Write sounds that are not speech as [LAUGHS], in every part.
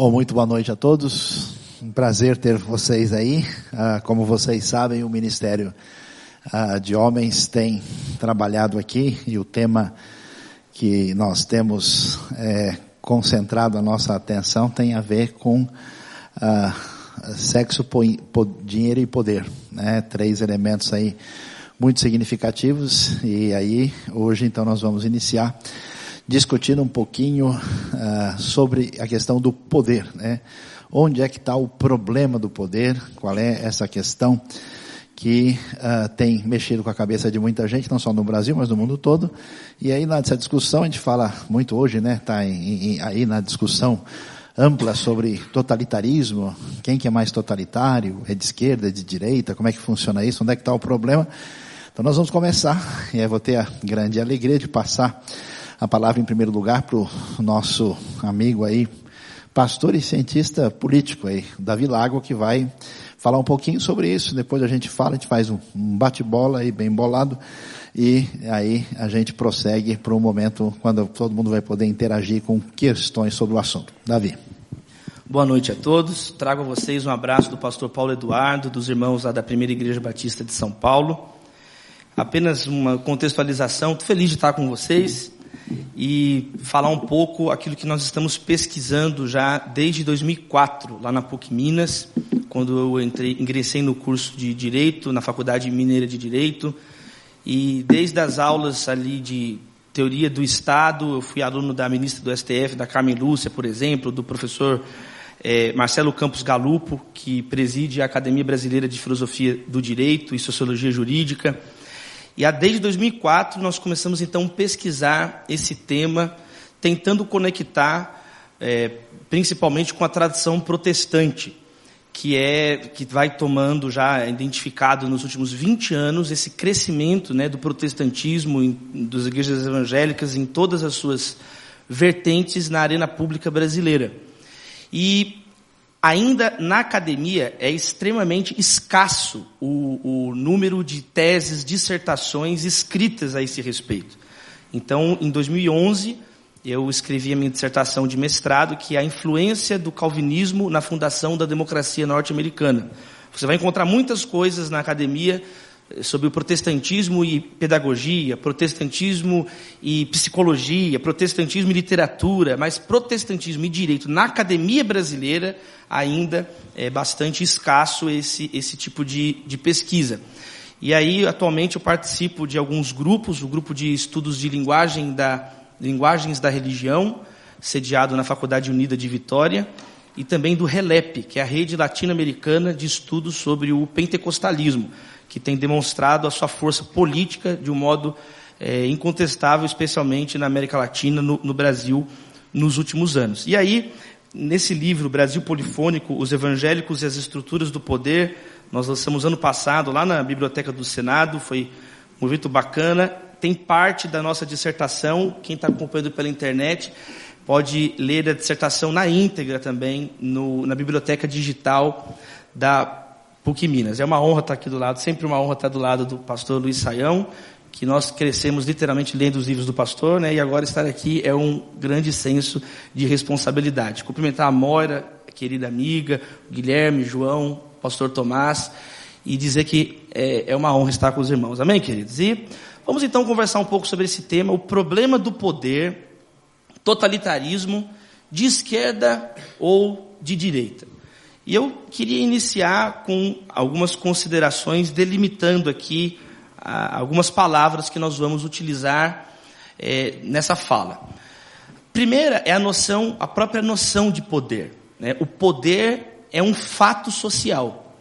Bom, muito boa noite a todos. Um prazer ter vocês aí. Ah, como vocês sabem, o Ministério ah, de Homens tem trabalhado aqui e o tema que nós temos é, concentrado a nossa atenção tem a ver com ah, sexo, dinheiro e poder. Né? Três elementos aí muito significativos e aí hoje então nós vamos iniciar discutindo um pouquinho uh, sobre a questão do poder, né? Onde é que está o problema do poder? Qual é essa questão que uh, tem mexido com a cabeça de muita gente, não só no Brasil, mas no mundo todo. E aí nessa discussão a gente fala muito hoje, né? Está aí na discussão ampla sobre totalitarismo, quem que é mais totalitário, é de esquerda, é de direita, como é que funciona isso, onde é que está o problema. Então nós vamos começar, e aí vou ter a grande alegria de passar a palavra em primeiro lugar para o nosso amigo aí, pastor e cientista político aí, Davi Lago, que vai falar um pouquinho sobre isso. Depois a gente fala, a gente faz um bate-bola aí bem bolado e aí a gente prossegue para um momento quando todo mundo vai poder interagir com questões sobre o assunto. Davi. Boa noite a todos. Trago a vocês um abraço do pastor Paulo Eduardo, dos irmãos lá da Primeira Igreja Batista de São Paulo. Apenas uma contextualização. Estou feliz de estar com vocês e falar um pouco aquilo que nós estamos pesquisando já desde 2004, lá na PUC Minas, quando eu entrei, ingressei no curso de Direito, na Faculdade Mineira de Direito, e desde as aulas ali de teoria do Estado, eu fui aluno da ministra do STF, da Carmen Lúcia, por exemplo, do professor é, Marcelo Campos Galupo, que preside a Academia Brasileira de Filosofia do Direito e Sociologia Jurídica, e há desde 2004 nós começamos então a pesquisar esse tema, tentando conectar é, principalmente com a tradição protestante, que é que vai tomando já identificado nos últimos 20 anos esse crescimento né, do protestantismo, em, das igrejas evangélicas em todas as suas vertentes na arena pública brasileira. E Ainda na academia é extremamente escasso o, o, número de teses, dissertações escritas a esse respeito. Então, em 2011, eu escrevi a minha dissertação de mestrado, que é a influência do calvinismo na fundação da democracia norte-americana. Você vai encontrar muitas coisas na academia sobre o protestantismo e pedagogia, protestantismo e psicologia, protestantismo e literatura, mas protestantismo e direito na academia brasileira ainda é bastante escasso esse, esse tipo de, de pesquisa. E aí, atualmente, eu participo de alguns grupos, o grupo de estudos de linguagem da, linguagens da religião, sediado na Faculdade Unida de Vitória, e também do RELEP, que é a Rede Latino-Americana de Estudos sobre o Pentecostalismo, que tem demonstrado a sua força política de um modo é, incontestável, especialmente na América Latina, no, no Brasil, nos últimos anos. E aí, nesse livro, Brasil Polifônico, Os Evangélicos e as Estruturas do Poder, nós lançamos ano passado, lá na Biblioteca do Senado, foi um evento bacana, tem parte da nossa dissertação, quem está acompanhando pela internet, pode ler a dissertação na íntegra também, no, na biblioteca digital da PUC Minas. É uma honra estar aqui do lado, sempre uma honra estar do lado do pastor Luiz Saião, que nós crescemos literalmente lendo os livros do pastor, né? E agora estar aqui é um grande senso de responsabilidade. Cumprimentar a Moira, a querida amiga, o Guilherme, João, o pastor Tomás, e dizer que é, é uma honra estar com os irmãos. Amém, queridos? E vamos então conversar um pouco sobre esse tema, o problema do poder, totalitarismo, de esquerda ou de direita. E eu queria iniciar com algumas considerações, delimitando aqui ah, algumas palavras que nós vamos utilizar eh, nessa fala. Primeira é a noção, a própria noção de poder. Né? O poder é um fato social.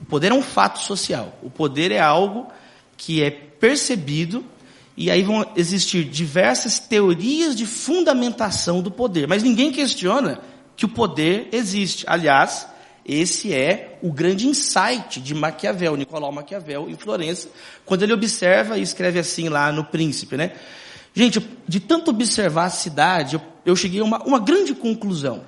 O poder é um fato social. O poder é algo que é percebido e aí vão existir diversas teorias de fundamentação do poder. Mas ninguém questiona que o poder existe. Aliás, esse é o grande insight de Maquiavel, Nicolau Maquiavel, em Florença, quando ele observa e escreve assim lá no Príncipe, né? Gente, de tanto observar a cidade, eu, cheguei a uma, uma grande conclusão.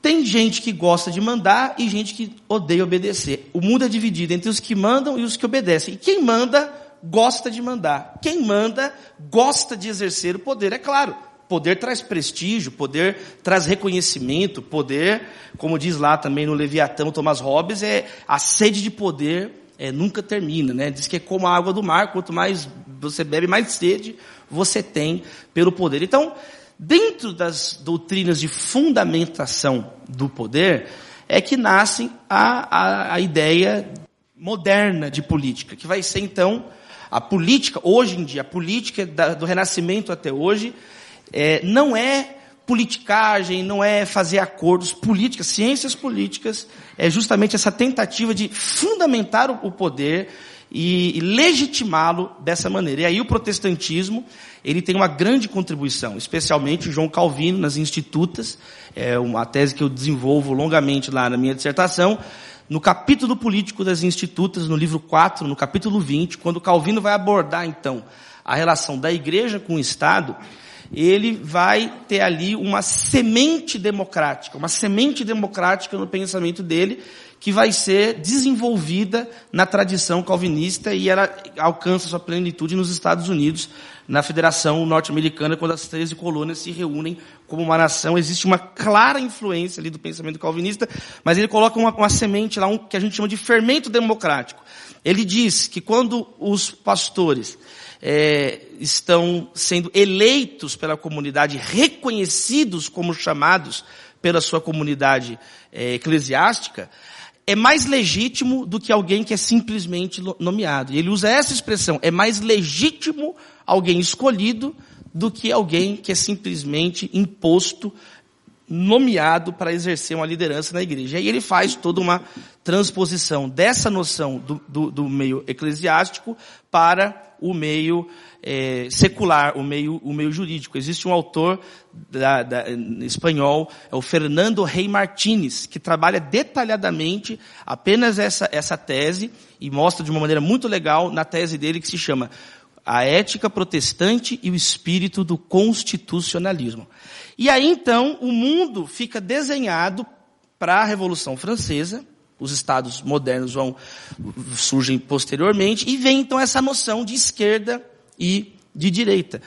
Tem gente que gosta de mandar e gente que odeia obedecer. O mundo é dividido entre os que mandam e os que obedecem. E quem manda, gosta de mandar. Quem manda, gosta de exercer o poder, é claro. Poder traz prestígio, poder traz reconhecimento, poder, como diz lá também no Leviatão Thomas Hobbes, é a sede de poder é, nunca termina, né? Diz que é como a água do mar, quanto mais você bebe, mais sede você tem pelo poder. Então, dentro das doutrinas de fundamentação do poder, é que nasce a, a, a ideia moderna de política, que vai ser então a política, hoje em dia, a política da, do Renascimento até hoje, é, não é politicagem, não é fazer acordos políticos, ciências políticas, é justamente essa tentativa de fundamentar o, poder e, e legitimá-lo dessa maneira. E aí o protestantismo, ele tem uma grande contribuição, especialmente João Calvino nas institutas, é uma tese que eu desenvolvo longamente lá na minha dissertação, no capítulo político das institutas, no livro 4, no capítulo 20, quando Calvino vai abordar então a relação da igreja com o Estado, ele vai ter ali uma semente democrática, uma semente democrática no pensamento dele, que vai ser desenvolvida na tradição calvinista e ela alcança sua plenitude nos Estados Unidos, na Federação Norte-Americana, quando as 13 colônias se reúnem como uma nação. Existe uma clara influência ali do pensamento calvinista, mas ele coloca uma, uma semente lá, um, que a gente chama de fermento democrático. Ele diz que quando os pastores é, estão sendo eleitos pela comunidade, reconhecidos como chamados pela sua comunidade é, eclesiástica, é mais legítimo do que alguém que é simplesmente nomeado. Ele usa essa expressão, é mais legítimo alguém escolhido do que alguém que é simplesmente imposto, nomeado para exercer uma liderança na igreja. E aí ele faz toda uma transposição dessa noção do, do, do meio eclesiástico para o meio é, secular, o meio, o meio jurídico. Existe um autor da, da, espanhol, é o Fernando Rey Martínez, que trabalha detalhadamente apenas essa, essa tese e mostra de uma maneira muito legal na tese dele que se chama A Ética Protestante e o Espírito do Constitucionalismo. E aí então o mundo fica desenhado para a Revolução Francesa, os estados modernos vão surgem posteriormente e vem então essa noção de esquerda e de direita.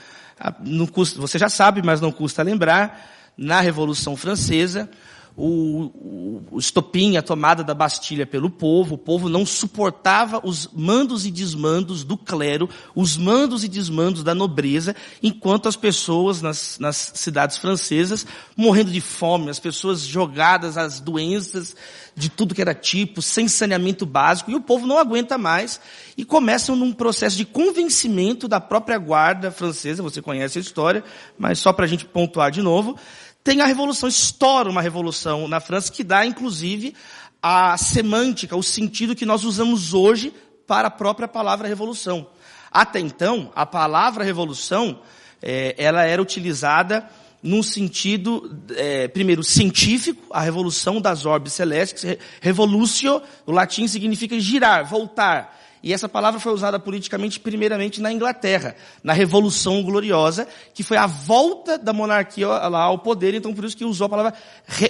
Custa, você já sabe, mas não custa lembrar, na Revolução Francesa, o, o estopim, a tomada da Bastilha pelo povo, o povo não suportava os mandos e desmandos do clero, os mandos e desmandos da nobreza, enquanto as pessoas nas, nas cidades francesas morrendo de fome, as pessoas jogadas às doenças de tudo que era tipo, sem saneamento básico, e o povo não aguenta mais, e começam num processo de convencimento da própria guarda francesa, você conhece a história, mas só para a gente pontuar de novo, tem a revolução, estoura uma revolução na França que dá, inclusive, a semântica, o sentido que nós usamos hoje para a própria palavra revolução. Até então, a palavra revolução, é, ela era utilizada num sentido, é, primeiro, científico, a revolução das orbes celestes, revolutio, o latim significa girar, voltar. E essa palavra foi usada politicamente primeiramente na Inglaterra, na Revolução Gloriosa, que foi a volta da monarquia lá ao poder, então por isso que usou a palavra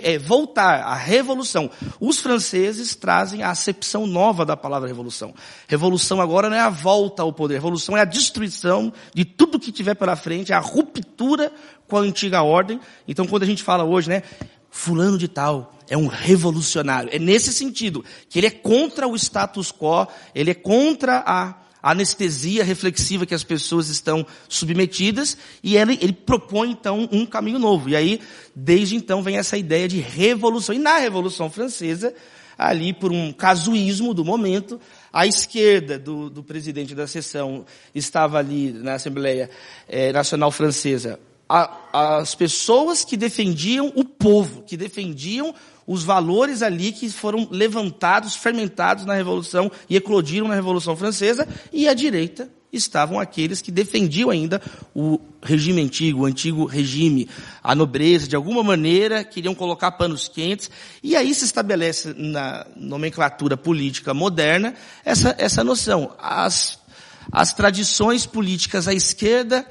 é, voltar, a revolução. Os franceses trazem a acepção nova da palavra revolução. Revolução agora não é a volta ao poder, revolução é a destruição de tudo que tiver pela frente, é a ruptura com a antiga ordem. Então quando a gente fala hoje, né, fulano de tal é um revolucionário. É nesse sentido, que ele é contra o status quo, ele é contra a anestesia reflexiva que as pessoas estão submetidas, e ele, ele propõe então um caminho novo. E aí, desde então, vem essa ideia de revolução. E na Revolução Francesa, ali por um casuísmo do momento, a esquerda do, do presidente da sessão estava ali na Assembleia eh, Nacional Francesa a, as pessoas que defendiam o povo, que defendiam os valores ali que foram levantados, fermentados na Revolução e eclodiram na Revolução Francesa, e à direita estavam aqueles que defendiam ainda o regime antigo, o antigo regime, a nobreza, de alguma maneira queriam colocar panos quentes, e aí se estabelece na nomenclatura política moderna essa, essa noção. As, as tradições políticas à esquerda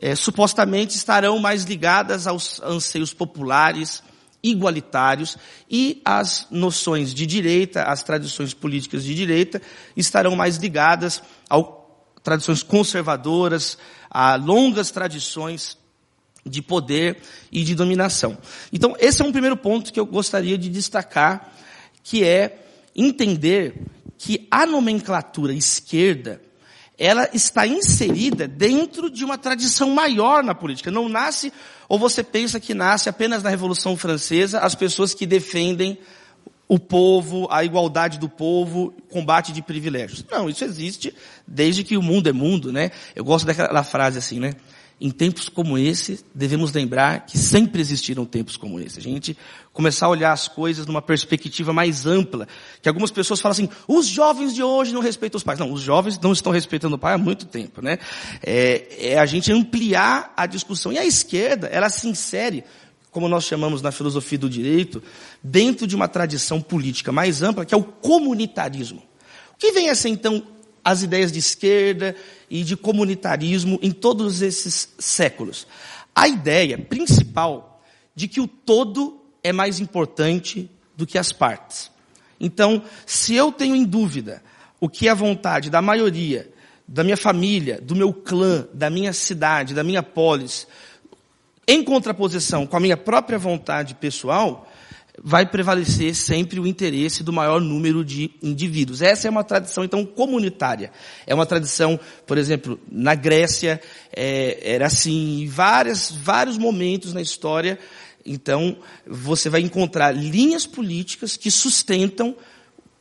é, supostamente estarão mais ligadas aos anseios populares, igualitários, e as noções de direita, as tradições políticas de direita, estarão mais ligadas a tradições conservadoras, a longas tradições de poder e de dominação. Então, esse é um primeiro ponto que eu gostaria de destacar, que é entender que a nomenclatura esquerda, ela está inserida dentro de uma tradição maior na política. Não nasce, ou você pensa que nasce apenas na Revolução Francesa, as pessoas que defendem o povo, a igualdade do povo, combate de privilégios. Não, isso existe desde que o mundo é mundo, né? Eu gosto daquela frase assim, né? Em tempos como esse, devemos lembrar que sempre existiram tempos como esse. A gente começar a olhar as coisas numa perspectiva mais ampla. Que algumas pessoas falam assim, os jovens de hoje não respeitam os pais. Não, os jovens não estão respeitando o pai há muito tempo, né? É, é a gente ampliar a discussão. E a esquerda, ela se insere como nós chamamos na filosofia do direito, dentro de uma tradição política mais ampla, que é o comunitarismo. O que vem a ser, então, as ideias de esquerda e de comunitarismo em todos esses séculos? A ideia principal de que o todo é mais importante do que as partes. Então, se eu tenho em dúvida o que é a vontade da maioria, da minha família, do meu clã, da minha cidade, da minha polis, em contraposição com a minha própria vontade pessoal, vai prevalecer sempre o interesse do maior número de indivíduos. Essa é uma tradição, então, comunitária. É uma tradição, por exemplo, na Grécia, é, era assim, em várias, vários momentos na história, então, você vai encontrar linhas políticas que sustentam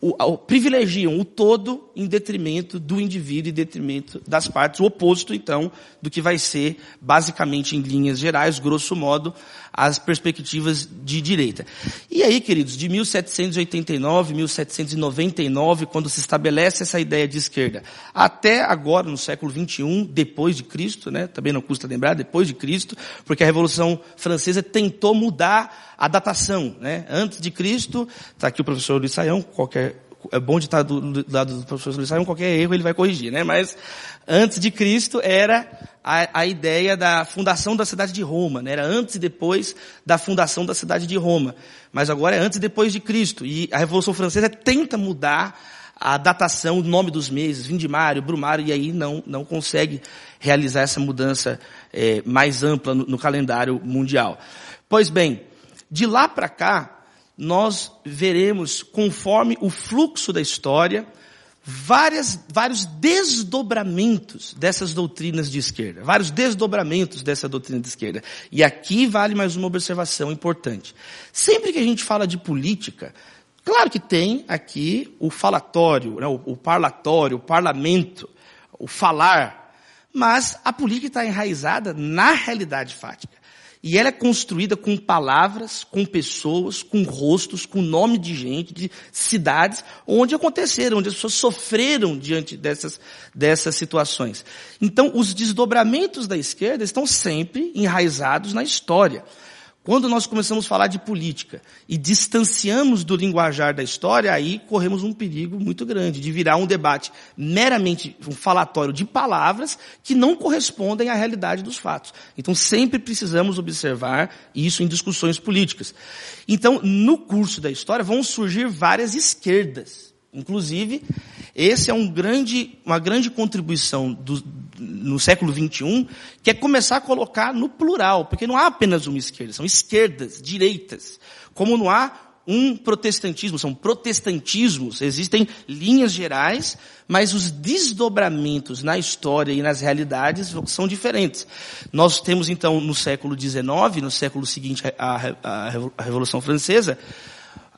o, o, privilegiam o todo em detrimento do indivíduo e detrimento das partes, o oposto, então, do que vai ser, basicamente, em linhas gerais, grosso modo, as perspectivas de direita. E aí, queridos, de 1789, 1799, quando se estabelece essa ideia de esquerda, até agora, no século XXI, depois de Cristo, né, também não custa lembrar, depois de Cristo, porque a Revolução Francesa tentou mudar a datação, né, antes de Cristo, está aqui o professor Luiz Saião, qualquer é bom de estar do, do lado do professor Luiz Saião, qualquer erro ele vai corrigir, né? Mas antes de Cristo era a, a, ideia da fundação da cidade de Roma, né? Era antes e depois da fundação da cidade de Roma. Mas agora é antes e depois de Cristo. E a Revolução Francesa tenta mudar a datação, o nome dos meses, Vindimário, Brumário, e aí não, não consegue realizar essa mudança é, mais ampla no, no calendário mundial. Pois bem, de lá para cá, nós veremos, conforme o fluxo da história, várias, vários desdobramentos dessas doutrinas de esquerda. Vários desdobramentos dessa doutrina de esquerda. E aqui vale mais uma observação importante. Sempre que a gente fala de política, claro que tem aqui o falatório, né, o, o parlatório, o parlamento, o falar, mas a política está enraizada na realidade fática. E ela é construída com palavras, com pessoas, com rostos, com nome de gente, de cidades, onde aconteceram, onde as pessoas sofreram diante dessas, dessas situações. Então, os desdobramentos da esquerda estão sempre enraizados na história. Quando nós começamos a falar de política e distanciamos do linguajar da história, aí corremos um perigo muito grande de virar um debate meramente um falatório de palavras que não correspondem à realidade dos fatos. Então sempre precisamos observar isso em discussões políticas. Então, no curso da história vão surgir várias esquerdas. Inclusive, esse é um grande, uma grande contribuição do, no século XXI, que é começar a colocar no plural, porque não há apenas uma esquerda, são esquerdas, direitas. Como não há um protestantismo, são protestantismos, existem linhas gerais, mas os desdobramentos na história e nas realidades são diferentes. Nós temos então no século XIX, no século seguinte à Revolução Francesa,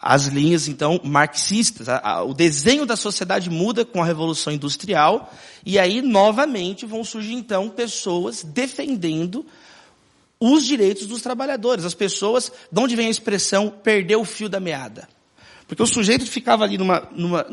as linhas, então, marxistas. O desenho da sociedade muda com a Revolução Industrial, e aí, novamente, vão surgir, então, pessoas defendendo os direitos dos trabalhadores. As pessoas, de onde vem a expressão, perder o fio da meada? Porque o sujeito ficava ali numa, numa,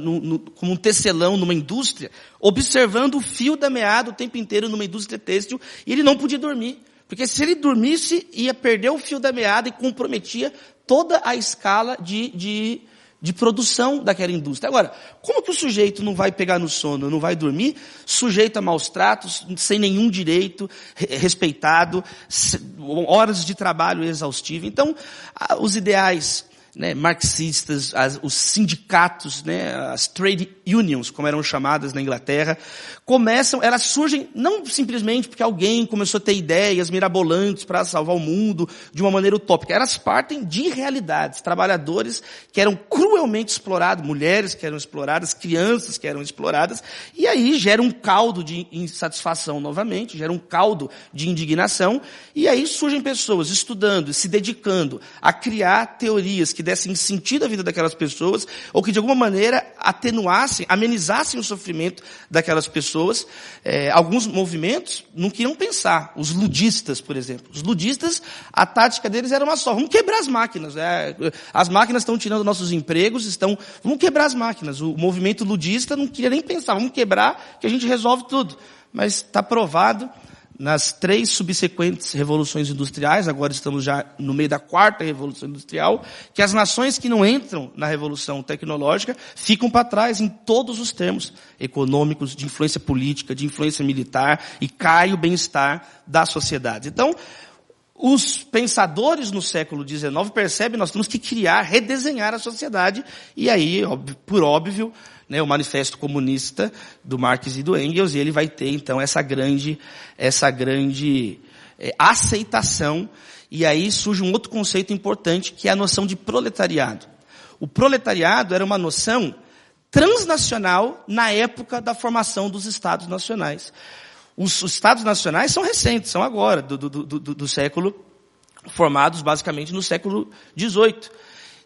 como um tecelão numa indústria, observando o fio da meada o tempo inteiro numa indústria têxtil, e ele não podia dormir. Porque se ele dormisse, ia perder o fio da meada e comprometia toda a escala de, de, de produção daquela indústria. Agora, como que o sujeito não vai pegar no sono, não vai dormir, sujeito a maus tratos, sem nenhum direito respeitado, horas de trabalho exaustivo. Então, os ideais né, marxistas, as, os sindicatos, né, as trade unions, como eram chamadas na Inglaterra, começam, elas surgem não simplesmente porque alguém começou a ter ideias mirabolantes para salvar o mundo de uma maneira utópica. Elas partem de realidades, trabalhadores que eram cruelmente explorados, mulheres que eram exploradas, crianças que eram exploradas, e aí gera um caldo de insatisfação novamente, gera um caldo de indignação, e aí surgem pessoas estudando, se dedicando a criar teorias que dessem sentido à vida daquelas pessoas, ou que de alguma maneira atenuassem, amenizassem o sofrimento daquelas pessoas. É, alguns movimentos não queriam pensar. Os ludistas, por exemplo. Os ludistas, a tática deles era uma só. Vamos quebrar as máquinas. É, as máquinas estão tirando nossos empregos, estão, vamos quebrar as máquinas. O movimento ludista não queria nem pensar. Vamos quebrar que a gente resolve tudo. Mas está provado nas três subsequentes revoluções industriais, agora estamos já no meio da quarta revolução industrial, que as nações que não entram na revolução tecnológica ficam para trás em todos os termos econômicos, de influência política, de influência militar, e cai o bem-estar da sociedade. Então, os pensadores no século XIX percebem nós temos que criar, redesenhar a sociedade, e aí, por óbvio, né, o manifesto comunista do Marx e do Engels, e ele vai ter então essa grande, essa grande é, aceitação. E aí surge um outro conceito importante que é a noção de proletariado. O proletariado era uma noção transnacional na época da formação dos Estados nacionais. Os, os Estados nacionais são recentes, são agora, do, do, do, do século, formados basicamente no século XVIII,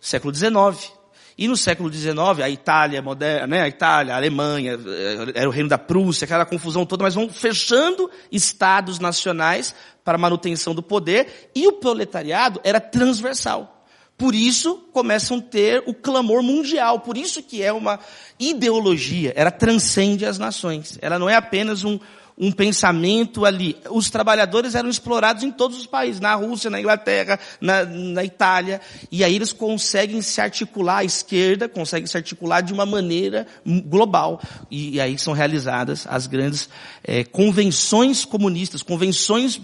século XIX. E no século XIX, a Itália moderna, né, a Itália, a Alemanha, eh, era o reino da Prússia, aquela confusão toda, mas vão fechando estados nacionais para manutenção do poder, e o proletariado era transversal. Por isso começam a ter o clamor mundial, por isso que é uma ideologia, ela transcende as nações. Ela não é apenas um, um pensamento ali. Os trabalhadores eram explorados em todos os países, na Rússia, na Inglaterra, na, na Itália, e aí eles conseguem se articular, a esquerda consegue se articular de uma maneira global, e, e aí são realizadas as grandes é, convenções comunistas, convenções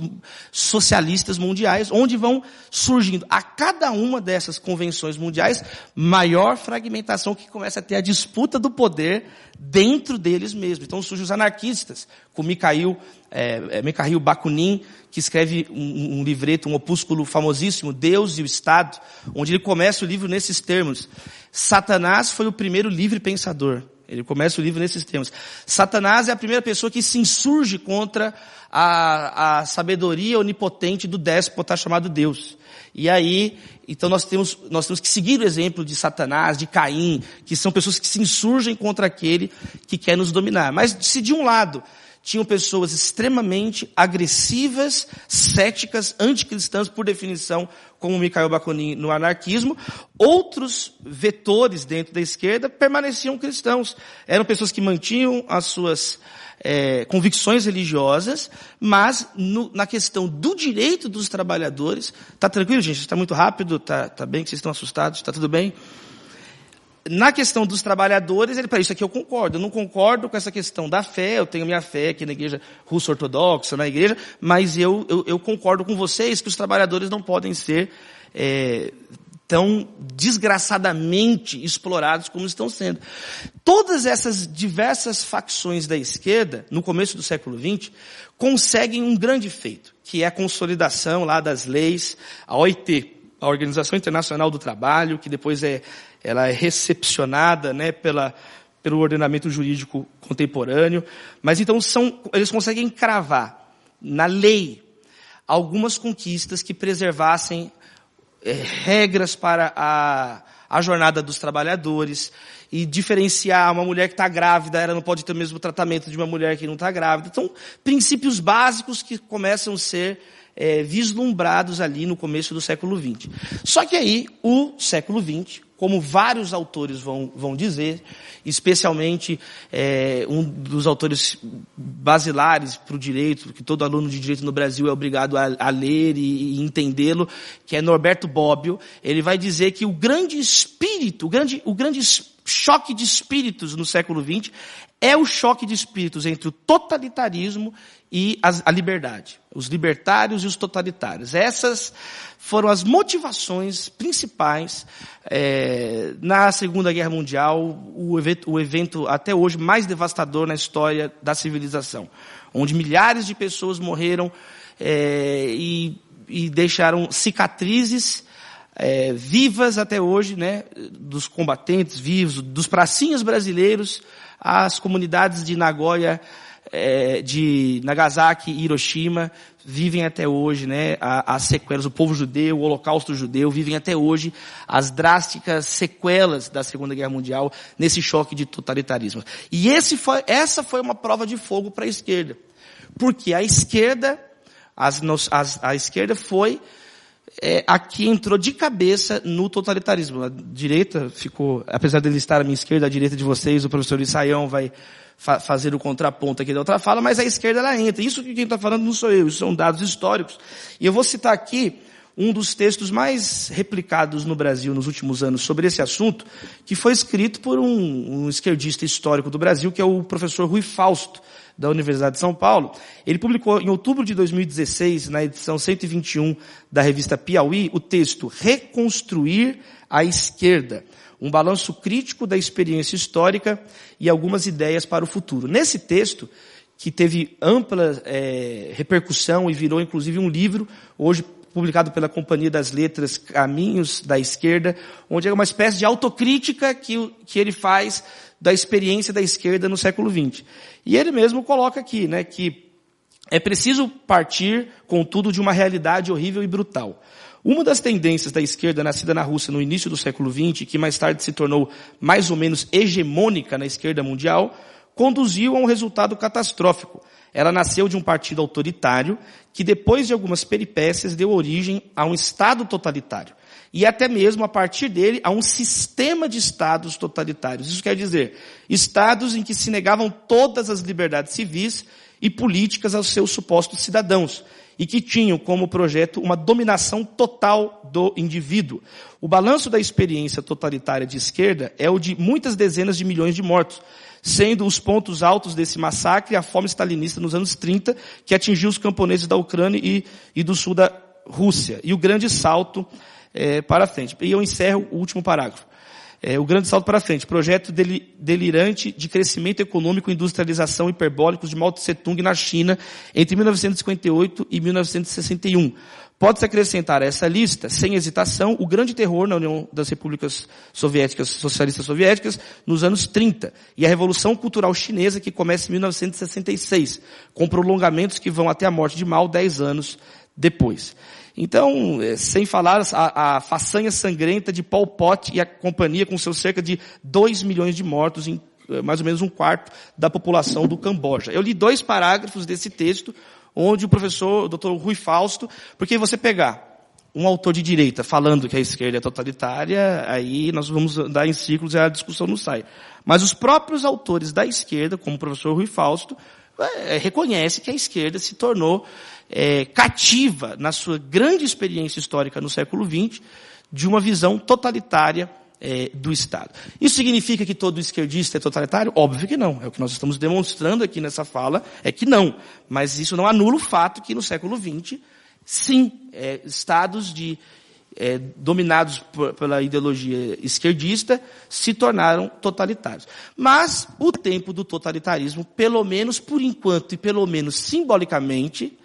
socialistas mundiais, onde vão surgindo a cada uma dessas convenções mundiais maior fragmentação que começa a ter a disputa do poder dentro deles mesmos. Então surgem os anarquistas, com Mikhail, é, é, Mikhail Bakunin, que escreve um, um, livreto, um opúsculo famosíssimo, Deus e o Estado, onde ele começa o livro nesses termos. Satanás foi o primeiro livre pensador. Ele começa o livro nesses termos. Satanás é a primeira pessoa que se insurge contra a, a sabedoria onipotente do déspota chamado Deus. E aí, então nós temos, nós temos que seguir o exemplo de Satanás, de Caim, que são pessoas que se insurgem contra aquele que quer nos dominar. Mas se de um lado tinham pessoas extremamente agressivas, céticas, anticristãs por definição, como Mikhail Bakunin no anarquismo, outros vetores dentro da esquerda permaneciam cristãos. Eram pessoas que mantinham as suas é, convicções religiosas, mas no, na questão do direito dos trabalhadores, tá tranquilo, gente? Está muito rápido? Tá, tá bem? Que vocês estão assustados? Está tudo bem? Na questão dos trabalhadores, ele para isso aqui eu concordo. Eu não concordo com essa questão da fé. Eu tenho minha fé aqui na igreja russo ortodoxa, na igreja, mas eu, eu, eu concordo com vocês que os trabalhadores não podem ser é, tão desgraçadamente explorados como estão sendo. Todas essas diversas facções da esquerda, no começo do século XX, conseguem um grande feito, que é a consolidação lá das leis, a OIT, a Organização Internacional do Trabalho, que depois é, ela é recepcionada, né, pela, pelo ordenamento jurídico contemporâneo. Mas então são, eles conseguem cravar na lei algumas conquistas que preservassem é, regras para a, a jornada dos trabalhadores e diferenciar uma mulher que está grávida, ela não pode ter o mesmo tratamento de uma mulher que não está grávida. Então, princípios básicos que começam a ser é, vislumbrados ali no começo do século XX. Só que aí, o século XX, como vários autores vão, vão dizer, especialmente é, um dos autores basilares para o direito, que todo aluno de direito no Brasil é obrigado a, a ler e, e entendê-lo, que é Norberto Bobbio, ele vai dizer que o grande espírito, o grande, o grande choque de espíritos no século XX é o choque de espíritos entre o totalitarismo e a liberdade. Os libertários e os totalitários. Essas foram as motivações principais é, na Segunda Guerra Mundial, o evento, o evento até hoje mais devastador na história da civilização, onde milhares de pessoas morreram é, e, e deixaram cicatrizes é, vivas até hoje, né, dos combatentes vivos, dos pracinhos brasileiros, as comunidades de Nagoya, é, de Nagasaki e Hiroshima vivem até hoje, né, as sequelas, o povo judeu, o holocausto judeu, vivem até hoje as drásticas sequelas da Segunda Guerra Mundial nesse choque de totalitarismo. E esse foi, essa foi uma prova de fogo para a esquerda. Porque a esquerda, as, as, a esquerda foi é, aqui entrou de cabeça no totalitarismo. A direita ficou, apesar dele estar à minha esquerda, à direita de vocês, o professor Isaião vai fa fazer o contraponto aqui da outra fala, mas a esquerda ela entra. Isso que quem está falando não sou eu, isso são dados históricos. E eu vou citar aqui um dos textos mais replicados no Brasil nos últimos anos sobre esse assunto, que foi escrito por um, um esquerdista histórico do Brasil, que é o professor Rui Fausto, da Universidade de São Paulo, ele publicou em outubro de 2016, na edição 121 da revista Piauí, o texto Reconstruir a Esquerda, um balanço crítico da experiência histórica e algumas ideias para o futuro. Nesse texto, que teve ampla é, repercussão e virou inclusive um livro, hoje publicado pela Companhia das Letras Caminhos da Esquerda, onde é uma espécie de autocrítica que, que ele faz da experiência da esquerda no século XX. E ele mesmo coloca aqui, né, que é preciso partir, contudo, de uma realidade horrível e brutal. Uma das tendências da esquerda nascida na Rússia no início do século XX, que mais tarde se tornou mais ou menos hegemônica na esquerda mundial, conduziu a um resultado catastrófico. Ela nasceu de um partido autoritário que, depois de algumas peripécias, deu origem a um Estado totalitário e até mesmo a partir dele a um sistema de estados totalitários. Isso quer dizer, estados em que se negavam todas as liberdades civis e políticas aos seus supostos cidadãos e que tinham como projeto uma dominação total do indivíduo. O balanço da experiência totalitária de esquerda é o de muitas dezenas de milhões de mortos, sendo os pontos altos desse massacre a fome stalinista nos anos 30, que atingiu os camponeses da Ucrânia e, e do sul da Rússia, e o grande salto é, para frente. E eu encerro o último parágrafo. É, o grande salto para frente. Projeto delirante de crescimento econômico e industrialização hiperbólicos de Mao Tse Tung na China entre 1958 e 1961. Pode-se acrescentar a essa lista, sem hesitação, o grande terror na União das Repúblicas Soviéticas, Socialistas Soviéticas, nos anos 30, e a Revolução Cultural Chinesa, que começa em 1966, com prolongamentos que vão até a morte de Mao dez anos depois. Então, é, sem falar a, a façanha sangrenta de Pol Pot e a companhia com seus cerca de 2 milhões de mortos em é, mais ou menos um quarto da população do Camboja. Eu li dois parágrafos desse texto, onde o professor, o doutor Rui Fausto, porque você pegar um autor de direita falando que a esquerda é totalitária, aí nós vamos andar em círculos e a discussão não sai. Mas os próprios autores da esquerda, como o professor Rui Fausto, é, reconhece que a esquerda se tornou é, cativa na sua grande experiência histórica no século XX de uma visão totalitária é, do Estado. Isso significa que todo esquerdista é totalitário? Óbvio que não. É o que nós estamos demonstrando aqui nessa fala, é que não. Mas isso não anula o fato que no século XX, sim, é, estados de, é, dominados pela ideologia esquerdista se tornaram totalitários. Mas o tempo do totalitarismo, pelo menos por enquanto e pelo menos simbolicamente,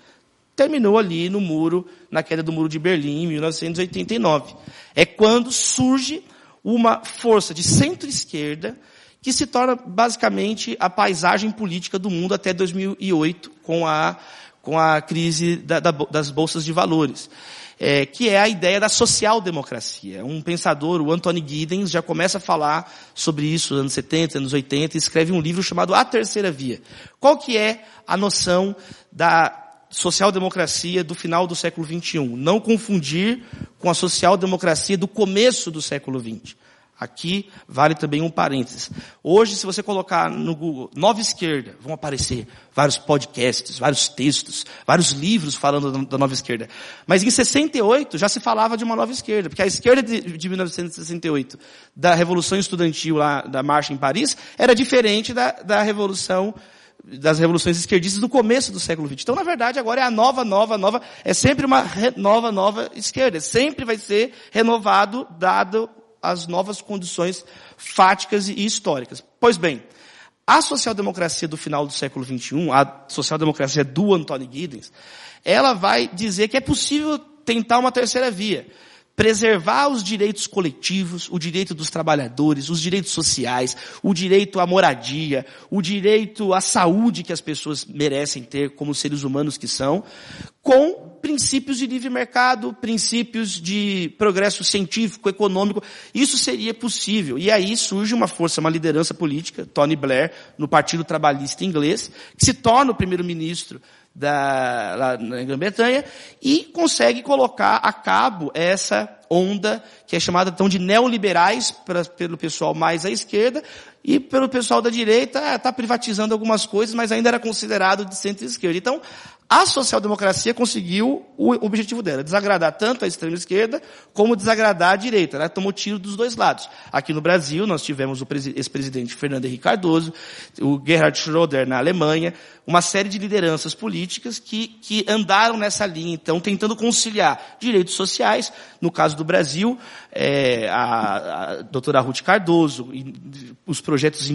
terminou ali no muro, na queda do muro de Berlim, em 1989. É quando surge uma força de centro-esquerda que se torna basicamente a paisagem política do mundo até 2008, com a, com a crise da, da, das bolsas de valores. É, que é a ideia da social-democracia. Um pensador, o Anthony Giddens, já começa a falar sobre isso nos anos 70, anos 80, e escreve um livro chamado A Terceira Via. Qual que é a noção da social-democracia do final do século XXI. Não confundir com a social-democracia do começo do século XX. Aqui vale também um parênteses. Hoje, se você colocar no Google Nova Esquerda, vão aparecer vários podcasts, vários textos, vários livros falando da Nova Esquerda. Mas em 68 já se falava de uma Nova Esquerda, porque a esquerda de, 1968, da Revolução Estudantil lá, da Marcha em Paris, era diferente da, da Revolução das revoluções esquerdistas do começo do século XX. Então, na verdade, agora é a nova, nova, nova, é sempre uma nova, nova esquerda. Sempre vai ser renovado, dado as novas condições fáticas e históricas. Pois bem, a social-democracia do final do século XXI, a social-democracia do Anthony Giddens, ela vai dizer que é possível tentar uma terceira via preservar os direitos coletivos, o direito dos trabalhadores, os direitos sociais, o direito à moradia, o direito à saúde que as pessoas merecem ter como seres humanos que são, com princípios de livre mercado, princípios de progresso científico, econômico. Isso seria possível. E aí surge uma força, uma liderança política, Tony Blair, no Partido Trabalhista Inglês, que se torna o primeiro-ministro da, lá na Grã-Bretanha e consegue colocar a cabo essa onda que é chamada então de neoliberais pra, pelo pessoal mais à esquerda e pelo pessoal da direita está privatizando algumas coisas, mas ainda era considerado de centro-esquerda. Então, a social-democracia conseguiu o objetivo dela, desagradar tanto a extrema-esquerda como desagradar a direita. Ela tomou tiro dos dois lados. Aqui no Brasil, nós tivemos o ex-presidente Fernando Henrique Cardoso, o Gerhard Schröder na Alemanha, uma série de lideranças políticas que, que andaram nessa linha, então, tentando conciliar direitos sociais, no caso do Brasil, é, a, a doutora Ruth Cardoso, os projetos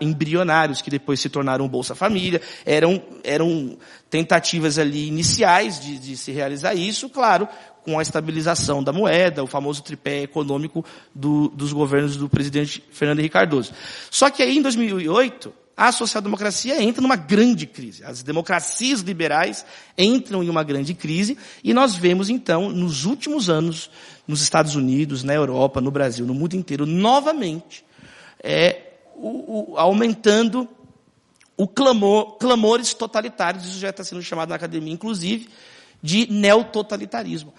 embrionários que depois se tornaram Bolsa Família, eram, eram tentativas ali iniciais de, de se realizar isso, claro, com a estabilização da moeda, o famoso tripé econômico do, dos governos do presidente Fernando Henrique Cardoso. Só que aí, em 2008, a social-democracia entra numa grande crise. As democracias liberais entram em uma grande crise e nós vemos então, nos últimos anos, nos Estados Unidos, na Europa, no Brasil, no mundo inteiro, novamente, é, o, o, aumentando o clamor, clamores totalitários, isso já está sendo chamado na academia, inclusive, de neototalitarismo.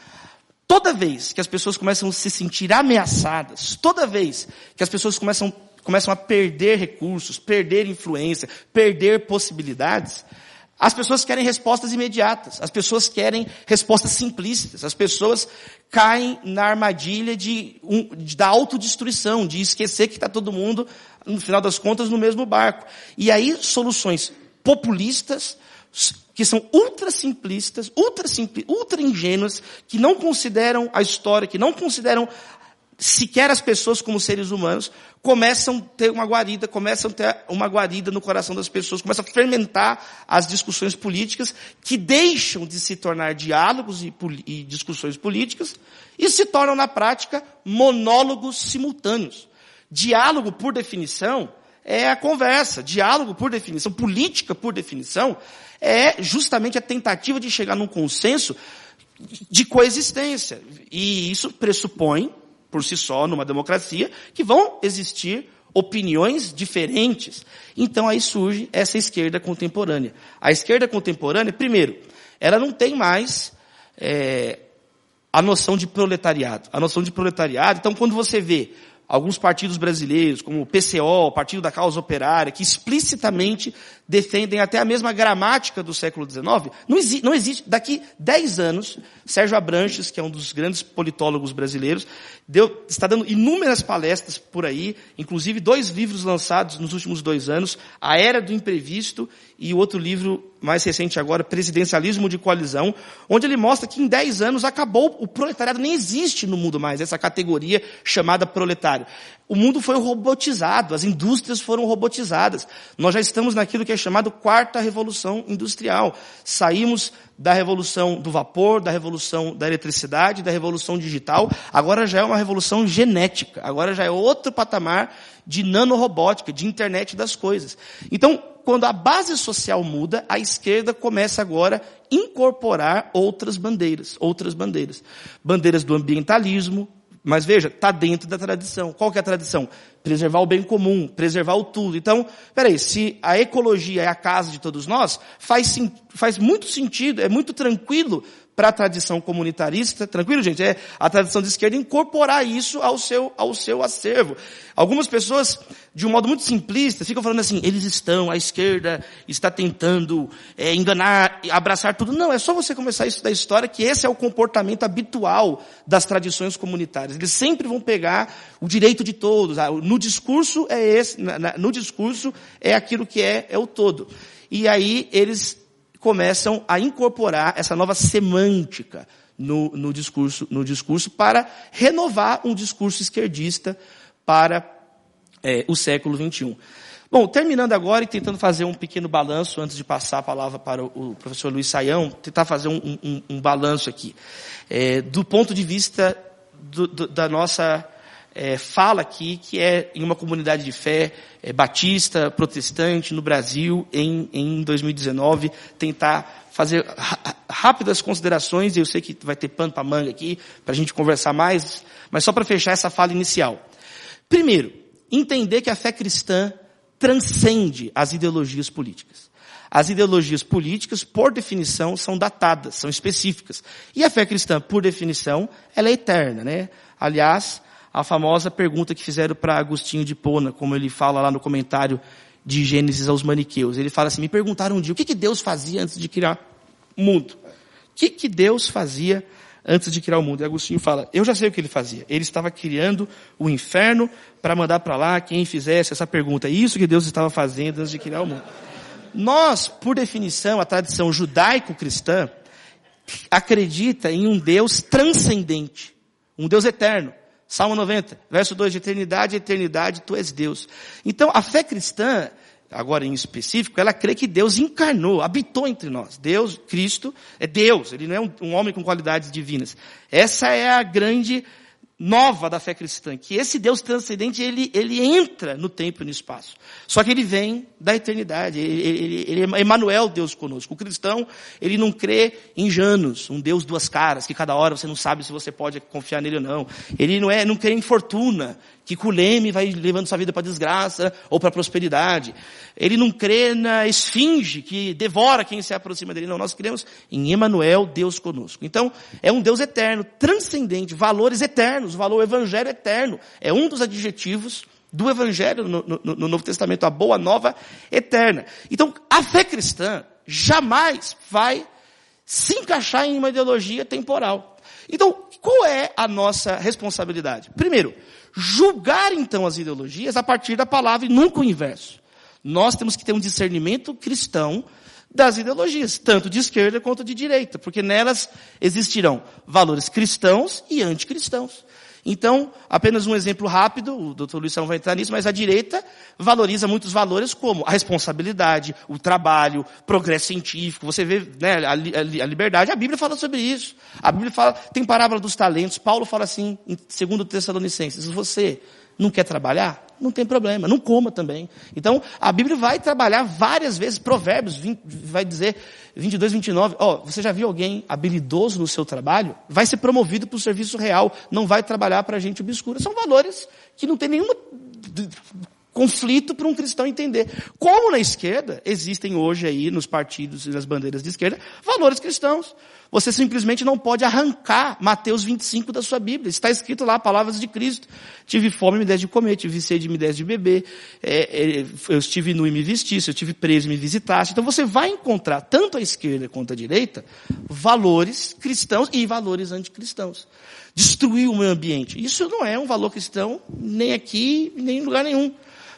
Toda vez que as pessoas começam a se sentir ameaçadas, toda vez que as pessoas começam, começam a perder recursos, perder influência, perder possibilidades, as pessoas querem respostas imediatas, as pessoas querem respostas simplícitas, as pessoas caem na armadilha de, um, de da autodestruição, de esquecer que está todo mundo no final das contas, no mesmo barco. E aí, soluções populistas, que são ultra simplistas, ultra, simpli, ultra ingênuas, que não consideram a história, que não consideram sequer as pessoas como seres humanos, começam a ter uma guarida, começam a ter uma guarida no coração das pessoas, começam a fermentar as discussões políticas, que deixam de se tornar diálogos e, e discussões políticas, e se tornam, na prática, monólogos simultâneos. Diálogo, por definição, é a conversa. Diálogo, por definição, política, por definição, é justamente a tentativa de chegar num consenso de coexistência. E isso pressupõe, por si só, numa democracia, que vão existir opiniões diferentes. Então aí surge essa esquerda contemporânea. A esquerda contemporânea, primeiro, ela não tem mais é, a noção de proletariado. A noção de proletariado, então quando você vê alguns partidos brasileiros, como o PCO, o Partido da Causa Operária, que explicitamente defendem até a mesma gramática do século XIX, não, exi não existe. Daqui 10 anos, Sérgio Abranches, que é um dos grandes politólogos brasileiros, deu, está dando inúmeras palestras por aí, inclusive dois livros lançados nos últimos dois anos, A Era do Imprevisto e o outro livro mais recente agora, Presidencialismo de Coalizão, onde ele mostra que em 10 anos acabou, o proletariado nem existe no mundo mais, essa categoria chamada proletário. O mundo foi robotizado, as indústrias foram robotizadas. Nós já estamos naquilo que é chamado quarta revolução industrial. Saímos da revolução do vapor, da revolução da eletricidade, da revolução digital. Agora já é uma revolução genética. Agora já é outro patamar de nanorobótica, de internet das coisas. Então, quando a base social muda, a esquerda começa agora a incorporar outras bandeiras, outras bandeiras. Bandeiras do ambientalismo, mas veja, está dentro da tradição. Qual que é a tradição? preservar o bem comum, preservar o tudo. Então, peraí, se a ecologia é a casa de todos nós, faz, faz muito sentido, é muito tranquilo para a tradição comunitarista, tranquilo, gente? É a tradição de esquerda incorporar isso ao seu, ao seu acervo. Algumas pessoas, de um modo muito simplista, ficam falando assim, eles estão, a esquerda está tentando é, enganar, abraçar tudo. Não, é só você começar a estudar a história que esse é o comportamento habitual das tradições comunitárias. Eles sempre vão pegar o direito de todos. Ah, no discurso é esse, no discurso é aquilo que é, é o todo. E aí eles começam a incorporar essa nova semântica no, no, discurso, no discurso para renovar um discurso esquerdista para é, o século XXI. Bom, terminando agora e tentando fazer um pequeno balanço, antes de passar a palavra para o, professor Luiz Saião, tentar fazer um, um, um balanço aqui. É, do ponto de vista do, do, da nossa é, fala aqui, que é em uma comunidade de fé é, batista, protestante, no Brasil, em, em 2019, tentar fazer rápidas considerações, e eu sei que vai ter pano para manga aqui, para a gente conversar mais, mas só para fechar essa fala inicial. Primeiro, entender que a fé cristã transcende as ideologias políticas. As ideologias políticas, por definição, são datadas, são específicas. E a fé cristã, por definição, ela é eterna, né? Aliás, a famosa pergunta que fizeram para Agostinho de Pona, como ele fala lá no comentário de Gênesis aos Maniqueus. Ele fala assim: me perguntaram um dia o que, que Deus fazia antes de criar o mundo. O que, que Deus fazia antes de criar o mundo? E Agostinho fala: eu já sei o que ele fazia. Ele estava criando o inferno para mandar para lá quem fizesse essa pergunta. Isso que Deus estava fazendo antes de criar o mundo. Nós, por definição, a tradição judaico-cristã acredita em um Deus transcendente, um Deus eterno. Salmo 90, verso 2, de eternidade, eternidade, tu és Deus. Então, a fé cristã, agora em específico, ela crê que Deus encarnou, habitou entre nós. Deus, Cristo, é Deus, ele não é um, um homem com qualidades divinas. Essa é a grande nova da fé cristã, que esse Deus transcendente, ele, ele entra no tempo e no espaço. Só que ele vem da eternidade, ele, ele, ele é Emmanuel, Deus conosco. O cristão, ele não crê em Janus, um Deus duas caras, que cada hora você não sabe se você pode confiar nele ou não. Ele não é, não crê em fortuna, que com o leme vai levando sua vida para desgraça ou para prosperidade. Ele não crê na esfinge que devora quem se aproxima dele. Não, nós cremos em Emmanuel, Deus conosco. Então, é um Deus eterno, transcendente, valores eternos, valor evangelho eterno. É um dos adjetivos do evangelho no, no, no Novo Testamento, a boa nova eterna. Então, a fé cristã jamais vai se encaixar em uma ideologia temporal. Então, qual é a nossa responsabilidade? Primeiro, julgar então as ideologias a partir da palavra e nunca o inverso. Nós temos que ter um discernimento cristão das ideologias, tanto de esquerda quanto de direita, porque nelas existirão valores cristãos e anticristãos. Então, apenas um exemplo rápido, o doutor Luiz não vai entrar nisso, mas a direita valoriza muitos valores como a responsabilidade, o trabalho, progresso científico, você vê né, a, a, liberdade, a Bíblia fala sobre isso. A Bíblia fala, tem parábola dos talentos, Paulo fala assim, em 2 Tessalonicenses, você não quer trabalhar? Não tem problema, não coma também. Então, a Bíblia vai trabalhar várias vezes, Provérbios 20, vai dizer, 22, 29, ó, oh, você já viu alguém habilidoso no seu trabalho? Vai ser promovido para o serviço real, não vai trabalhar para gente obscura. São valores que não tem nenhum conflito para um cristão entender. Como na esquerda, existem hoje aí, nos partidos e nas bandeiras de esquerda, valores cristãos. Você simplesmente não pode arrancar Mateus 25 da sua Bíblia. Está escrito lá, palavras de Cristo. Tive fome, me deste de comer. Tive sede, me deste de beber. É, é, eu estive nu e me vestisse. Eu estive preso e me visitaste. Então você vai encontrar, tanto à esquerda quanto à direita, valores cristãos e valores anticristãos. Destruir o meio ambiente. Isso não é um valor cristão, nem aqui, nem em lugar nenhum.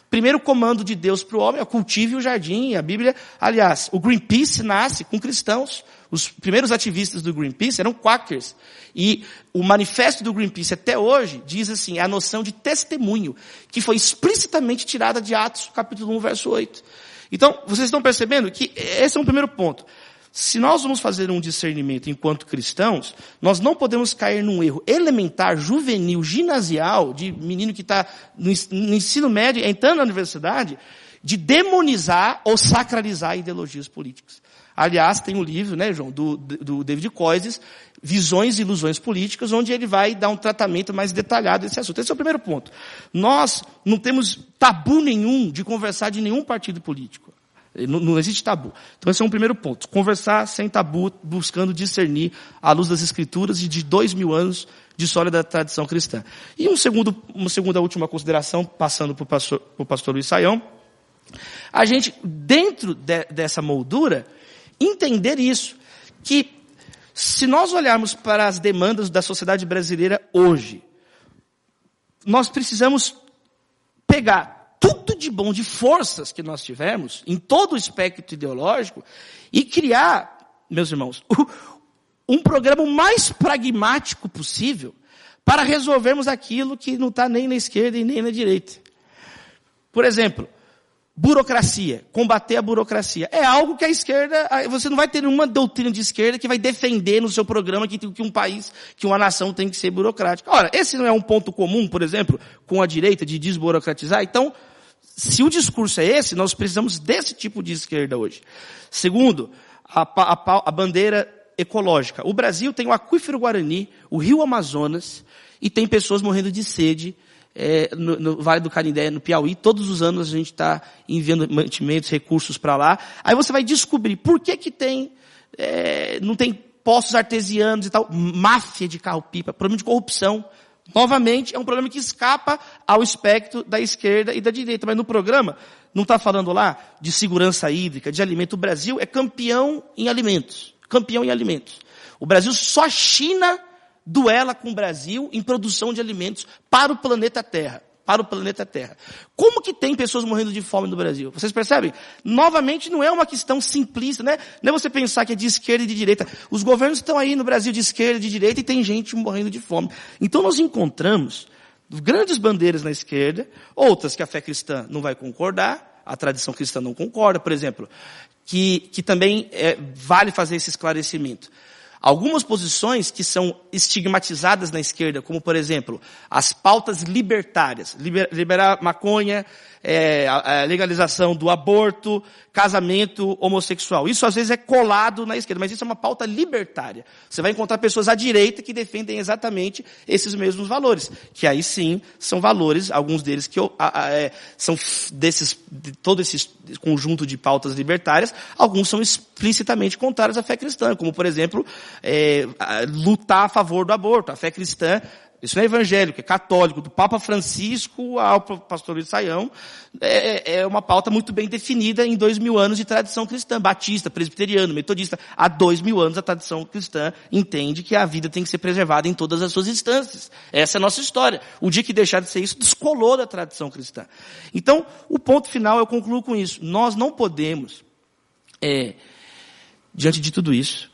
Primeiro comando de Deus para o homem é cultive o jardim. A Bíblia, aliás, o Greenpeace nasce com cristãos. Os primeiros ativistas do Greenpeace eram quakers. E o manifesto do Greenpeace até hoje diz assim, é a noção de testemunho, que foi explicitamente tirada de Atos, capítulo 1, verso 8. Então, vocês estão percebendo que esse é um primeiro ponto. Se nós vamos fazer um discernimento enquanto cristãos, nós não podemos cair num erro elementar, juvenil, ginasial, de menino que está no ensino médio, entrando na universidade, de demonizar ou sacralizar ideologias políticas. Aliás, tem um livro, né, João, do, do David Coises, Visões e Ilusões Políticas, onde ele vai dar um tratamento mais detalhado desse assunto. Esse é o primeiro ponto. Nós não temos tabu nenhum de conversar de nenhum partido político. Não, não, existe tabu. Então esse é um primeiro ponto. Conversar sem tabu, buscando discernir à luz das escrituras e de dois mil anos de sólida tradição cristã. E um segundo, uma segunda última consideração, passando para o pastor, pastor Luiz Saião. A gente, dentro de, dessa moldura, entender isso. Que se nós olharmos para as demandas da sociedade brasileira hoje, nós precisamos pegar tudo de bom, de forças que nós tivemos, em todo o espectro ideológico, e criar, meus irmãos, um programa mais pragmático possível para resolvermos aquilo que não está nem na esquerda e nem na direita. Por exemplo, burocracia, combater a burocracia. É algo que a esquerda, você não vai ter nenhuma doutrina de esquerda que vai defender no seu programa que, que um país, que uma nação tem que ser burocrática. Ora, esse não é um ponto comum, por exemplo, com a direita de desburocratizar? Então, se o discurso é esse, nós precisamos desse tipo de esquerda hoje. Segundo, a, a, a bandeira ecológica. O Brasil tem o aquífero Guarani, o rio Amazonas, e tem pessoas morrendo de sede é, no, no, Vale do Canindé, no Piauí. Todos os anos a gente está enviando mantimentos, recursos para lá. Aí você vai descobrir por que que tem, é, não tem poços artesianos e tal, máfia de carro-pipa, problema de corrupção. Novamente, é um problema que escapa ao espectro da esquerda e da direita. Mas no programa, não está falando lá de segurança hídrica, de alimento. O Brasil é campeão em alimentos. Campeão em alimentos. O Brasil, só a China duela com o Brasil em produção de alimentos para o planeta Terra para o planeta Terra. Como que tem pessoas morrendo de fome no Brasil? Vocês percebem? Novamente, não é uma questão simplista, né? Não é você pensar que é de esquerda e de direita. Os governos estão aí no Brasil de esquerda e de direita e tem gente morrendo de fome. Então nós encontramos grandes bandeiras na esquerda, outras que a fé cristã não vai concordar, a tradição cristã não concorda, por exemplo, que, que também é, vale fazer esse esclarecimento. Algumas posições que são estigmatizadas na esquerda, como por exemplo, as pautas libertárias, liberar maconha, é, a, legalização do aborto, casamento homossexual. Isso às vezes é colado na esquerda, mas isso é uma pauta libertária. Você vai encontrar pessoas à direita que defendem exatamente esses mesmos valores, que aí sim são valores, alguns deles que é, são desses, de todo esse conjunto de pautas libertárias, alguns são explicitamente contrários à fé cristã, como por exemplo, é, lutar a favor do aborto. A fé cristã isso não é evangélico, é católico, do Papa Francisco ao pastor Saião, é, é, é, uma pauta muito bem definida em dois mil anos de tradição cristã, batista, presbiteriano, metodista. Há dois mil anos a tradição cristã entende que a vida tem que ser preservada em todas as suas instâncias. Essa é a nossa história. O dia que deixar de ser isso, descolou da tradição cristã. Então, o ponto final, eu concluo com isso. Nós não podemos, é, diante de tudo isso,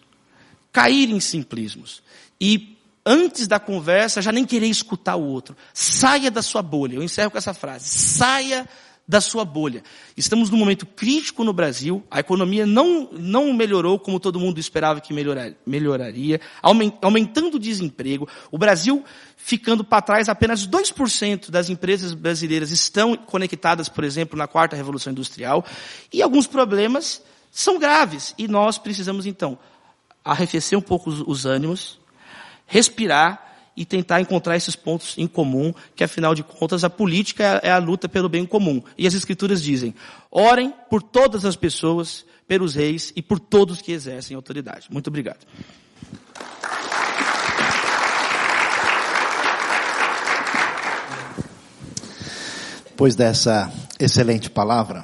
cair em simplismos e antes da conversa, já nem querer escutar o outro. Saia da sua bolha. Eu encerro com essa frase. Saia da sua bolha. Estamos num momento crítico no Brasil, a economia não, não melhorou como todo mundo esperava que melhorar, melhoraria, aumentando o desemprego, o Brasil ficando para trás, apenas 2% das empresas brasileiras estão conectadas, por exemplo, na quarta revolução industrial, e alguns problemas são graves, e nós precisamos então arrefecer um pouco os, os ânimos, respirar e tentar encontrar esses pontos em comum, que afinal de contas a política é a luta pelo bem comum. E as escrituras dizem, orem por todas as pessoas, pelos reis e por todos que exercem autoridade. Muito obrigado. Depois dessa excelente palavra,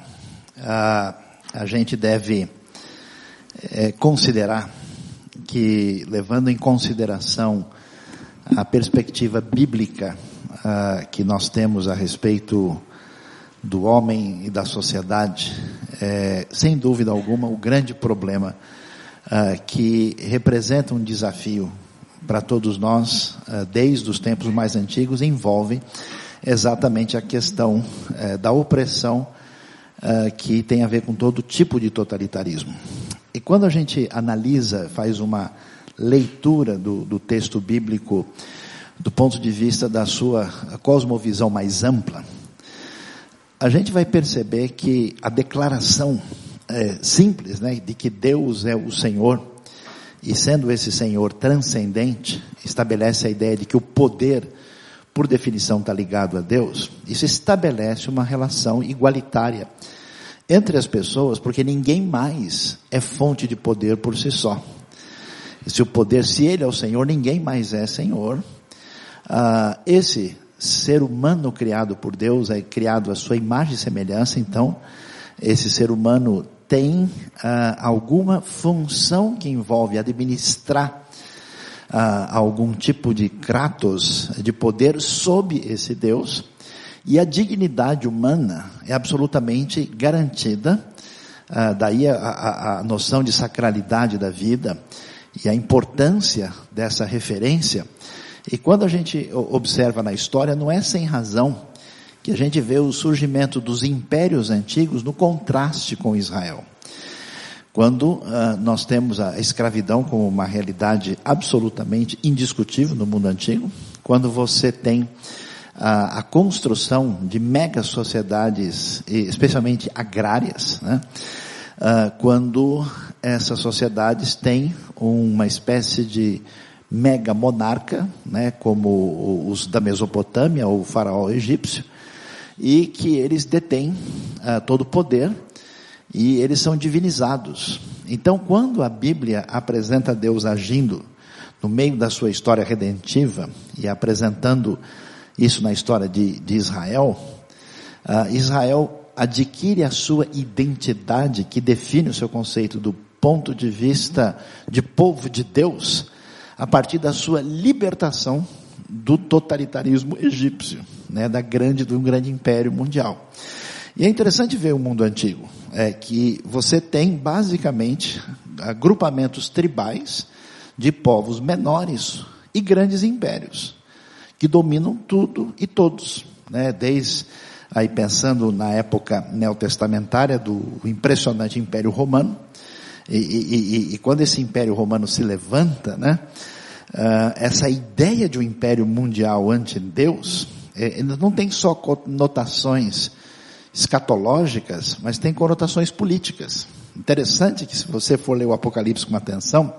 a, a gente deve é, considerar que, levando em consideração a perspectiva bíblica uh, que nós temos a respeito do homem e da sociedade, é, sem dúvida alguma, o grande problema uh, que representa um desafio para todos nós, uh, desde os tempos mais antigos, envolve exatamente a questão uh, da opressão que tem a ver com todo tipo de totalitarismo. E quando a gente analisa, faz uma leitura do, do texto bíblico do ponto de vista da sua cosmovisão mais ampla, a gente vai perceber que a declaração é, simples, né, de que Deus é o Senhor, e sendo esse Senhor transcendente, estabelece a ideia de que o poder, por definição, está ligado a Deus, isso estabelece uma relação igualitária entre as pessoas, porque ninguém mais é fonte de poder por si só. Se o poder, se ele é o Senhor, ninguém mais é Senhor. Ah, esse ser humano criado por Deus é criado à sua imagem e semelhança, então esse ser humano tem ah, alguma função que envolve administrar ah, algum tipo de kratos, de poder sob esse Deus, e a dignidade humana é absolutamente garantida, ah, daí a, a, a noção de sacralidade da vida e a importância dessa referência. E quando a gente observa na história, não é sem razão que a gente vê o surgimento dos impérios antigos no contraste com Israel. Quando uh, nós temos a escravidão como uma realidade absolutamente indiscutível no mundo antigo, quando você tem uh, a construção de mega sociedades, especialmente agrárias, né? uh, quando essas sociedades têm uma espécie de mega monarca, né, como os da Mesopotâmia, o faraó egípcio, e que eles detêm uh, todo o poder e eles são divinizados. Então, quando a Bíblia apresenta Deus agindo no meio da sua história redentiva e apresentando isso na história de, de Israel, uh, Israel adquire a sua identidade que define o seu conceito do ponto de vista de povo de Deus a partir da sua libertação do totalitarismo egípcio, né, da grande, do grande império mundial. E é interessante ver o mundo antigo, é que você tem basicamente agrupamentos tribais de povos menores e grandes impérios que dominam tudo e todos, né? Desde aí pensando na época neotestamentária do impressionante Império Romano e, e, e, e quando esse Império Romano se levanta, né? uh, essa ideia de um império mundial ante Deus, é, não tem só conotações escatológicas, mas tem conotações políticas. Interessante que se você for ler o Apocalipse com atenção,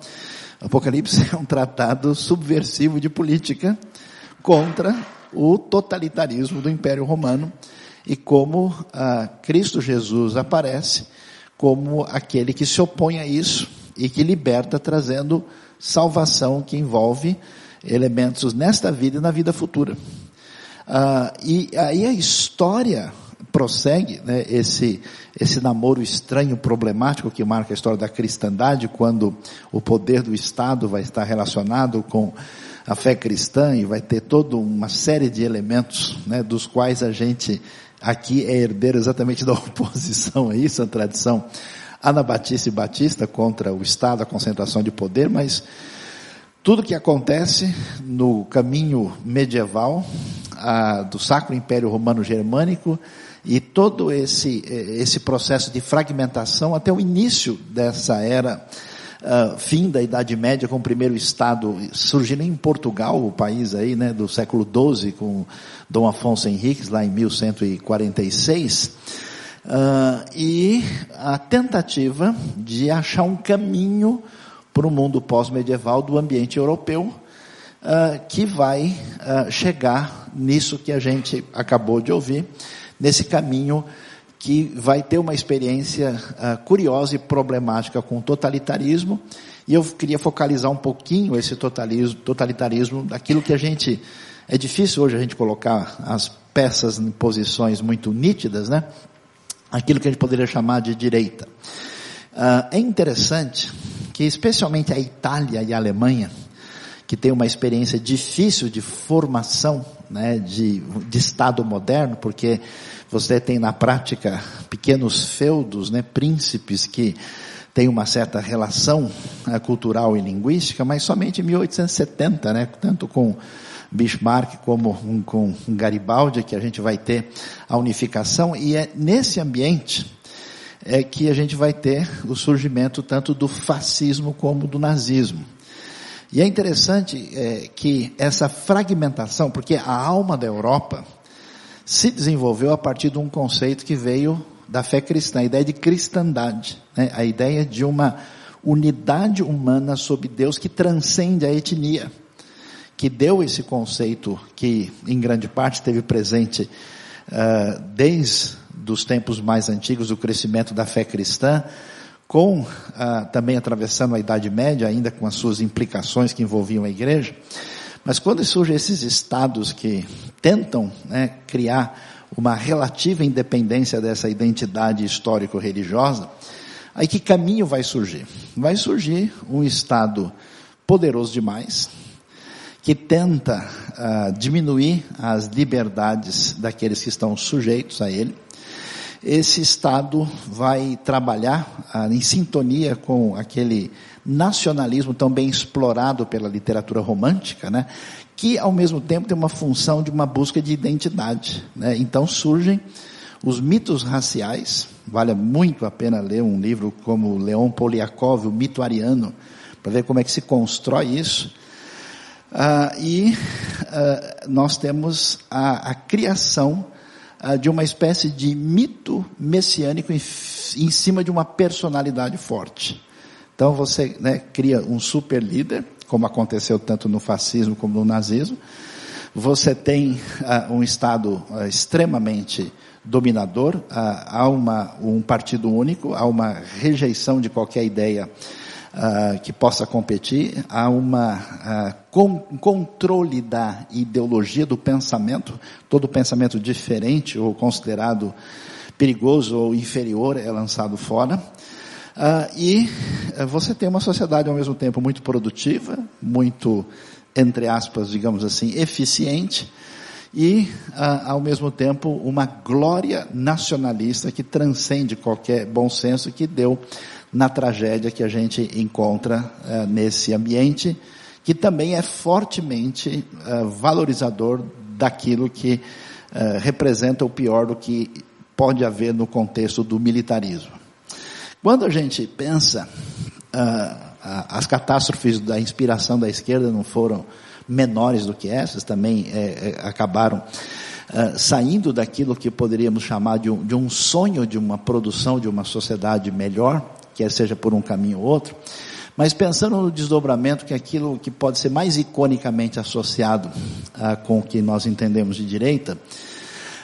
o Apocalipse [LAUGHS] é um tratado subversivo de política contra o totalitarismo do Império Romano e como ah, Cristo Jesus aparece como aquele que se opõe a isso e que liberta trazendo salvação que envolve elementos nesta vida e na vida futura. Ah, e aí a história prossegue, né, esse, esse namoro estranho, problemático que marca a história da cristandade, quando o poder do Estado vai estar relacionado com a fé cristã e vai ter toda uma série de elementos, né, dos quais a gente aqui é herdeiro exatamente da [LAUGHS] oposição a isso, a tradição Anabatista e Batista contra o Estado, a concentração de poder, mas tudo que acontece no caminho medieval a, do Sacro Império Romano Germânico e todo esse, esse processo de fragmentação até o início dessa era, uh, fim da Idade Média, com o primeiro Estado surgindo em Portugal, o país aí, né, do século XII, com Dom Afonso Henriques, lá em 1146, Uh, e a tentativa de achar um caminho para o mundo pós-medieval do ambiente europeu, uh, que vai chegar nisso que a gente acabou de ouvir, nesse caminho que vai ter uma experiência curiosa e problemática com o totalitarismo, e eu queria focalizar um pouquinho esse totalitarismo, totalitarismo daquilo que a gente, é difícil hoje a gente colocar as peças em posições muito nítidas, né? aquilo que a gente poderia chamar de direita. Uh, é interessante que especialmente a Itália e a Alemanha, que tem uma experiência difícil de formação, né, de, de Estado moderno, porque você tem na prática pequenos feudos, né, príncipes que têm uma certa relação uh, cultural e linguística, mas somente em 1870, né, tanto com Bismarck como com Garibaldi, que a gente vai ter a unificação, e é nesse ambiente é que a gente vai ter o surgimento tanto do fascismo como do nazismo. E é interessante é, que essa fragmentação, porque a alma da Europa se desenvolveu a partir de um conceito que veio da fé cristã, a ideia de cristandade, né? a ideia de uma unidade humana sob Deus que transcende a etnia, que deu esse conceito que em grande parte esteve presente uh, desde os tempos mais antigos do crescimento da fé cristã, com uh, também atravessando a Idade Média, ainda com as suas implicações que envolviam a igreja. Mas quando surgem esses estados que tentam né, criar uma relativa independência dessa identidade histórico-religiosa, aí que caminho vai surgir? Vai surgir um estado poderoso demais, que tenta uh, diminuir as liberdades daqueles que estão sujeitos a ele, esse Estado vai trabalhar ah, em sintonia com aquele nacionalismo tão bem explorado pela literatura romântica, né? que ao mesmo tempo tem uma função de uma busca de identidade. Né? Então surgem os mitos raciais, vale muito a pena ler um livro como Leon Poliakov, o mito ariano, para ver como é que se constrói isso. Ah, e ah, nós temos a, a criação ah, de uma espécie de mito messiânico em, cima de uma personalidade forte. Então você né, cria um super líder, como aconteceu tanto no fascismo como no nazismo. Você tem uh, um Estado uh, extremamente dominador, há uma, um partido único, há uma rejeição de qualquer ideia uh, que possa competir, há uma uh, com, controle da ideologia do pensamento, todo pensamento diferente ou considerado perigoso ou inferior é lançado fora. Uh, e você tem uma sociedade ao mesmo tempo muito produtiva, muito, entre aspas, digamos assim, eficiente, e, ao mesmo tempo, uma glória nacionalista que transcende qualquer bom senso que deu na tragédia que a gente encontra uh, nesse ambiente, que também é fortemente uh, valorizador daquilo que uh, representa o pior do que pode haver no contexto do militarismo. Quando a gente pensa, as catástrofes da inspiração da esquerda não foram menores do que essas, também é, acabaram Uh, saindo daquilo que poderíamos chamar de um, de um, sonho de uma produção de uma sociedade melhor, quer seja por um caminho ou outro, mas pensando no desdobramento, que é aquilo que pode ser mais iconicamente associado uh, com o que nós entendemos de direita,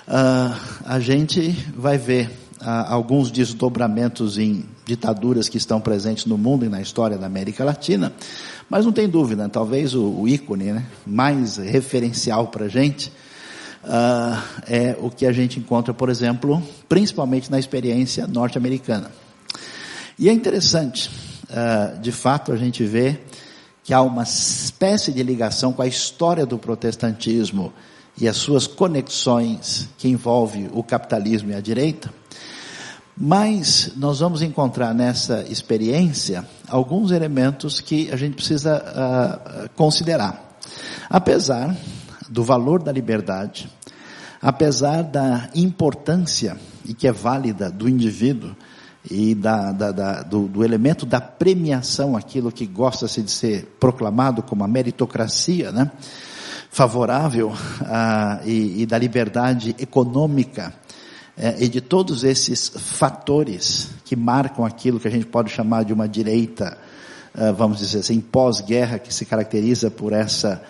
uh, a gente vai ver uh, alguns desdobramentos em ditaduras que estão presentes no mundo e na história da América Latina, mas não tem dúvida, talvez o, o ícone né, mais referencial para a gente é o que a gente encontra, por exemplo, principalmente na experiência norte-americana. E é interessante, uh, de fato, a gente vê que há uma espécie de ligação com a história do protestantismo e as suas conexões que envolve o capitalismo e a direita. Mas nós vamos encontrar nessa experiência alguns elementos que a gente precisa uh, considerar. Apesar do valor da liberdade, apesar da importância e que é válida do indivíduo e da, da, da, do, do, elemento da premiação, aquilo que gosta-se de ser proclamado como a meritocracia, né? favorável ah, e, e, da liberdade econômica eh, e de todos esses fatores que marcam aquilo que a gente pode chamar de uma direita, ah, vamos dizer assim, pós-guerra, que se caracteriza por essa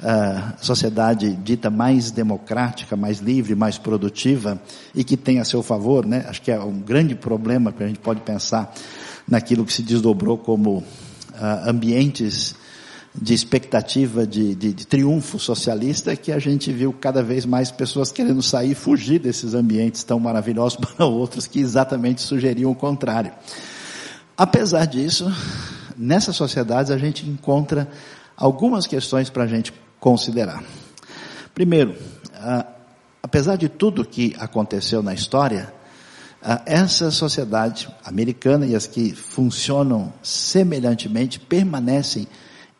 uh, sociedade dita mais democrática, mais livre, mais produtiva e que tem a seu favor, né? Acho que é um grande problema que a gente pode pensar naquilo que se desdobrou como uh, ambientes de expectativa de, de, de, triunfo socialista que a gente viu cada vez mais pessoas querendo sair, fugir desses ambientes tão maravilhosos [LAUGHS] para outros que exatamente sugeriam o contrário. Apesar disso, nessas sociedades a gente encontra algumas questões para a gente considerar. Primeiro, ah, apesar de tudo que aconteceu na história, ah, essa sociedade americana e as que funcionam semelhantemente permanecem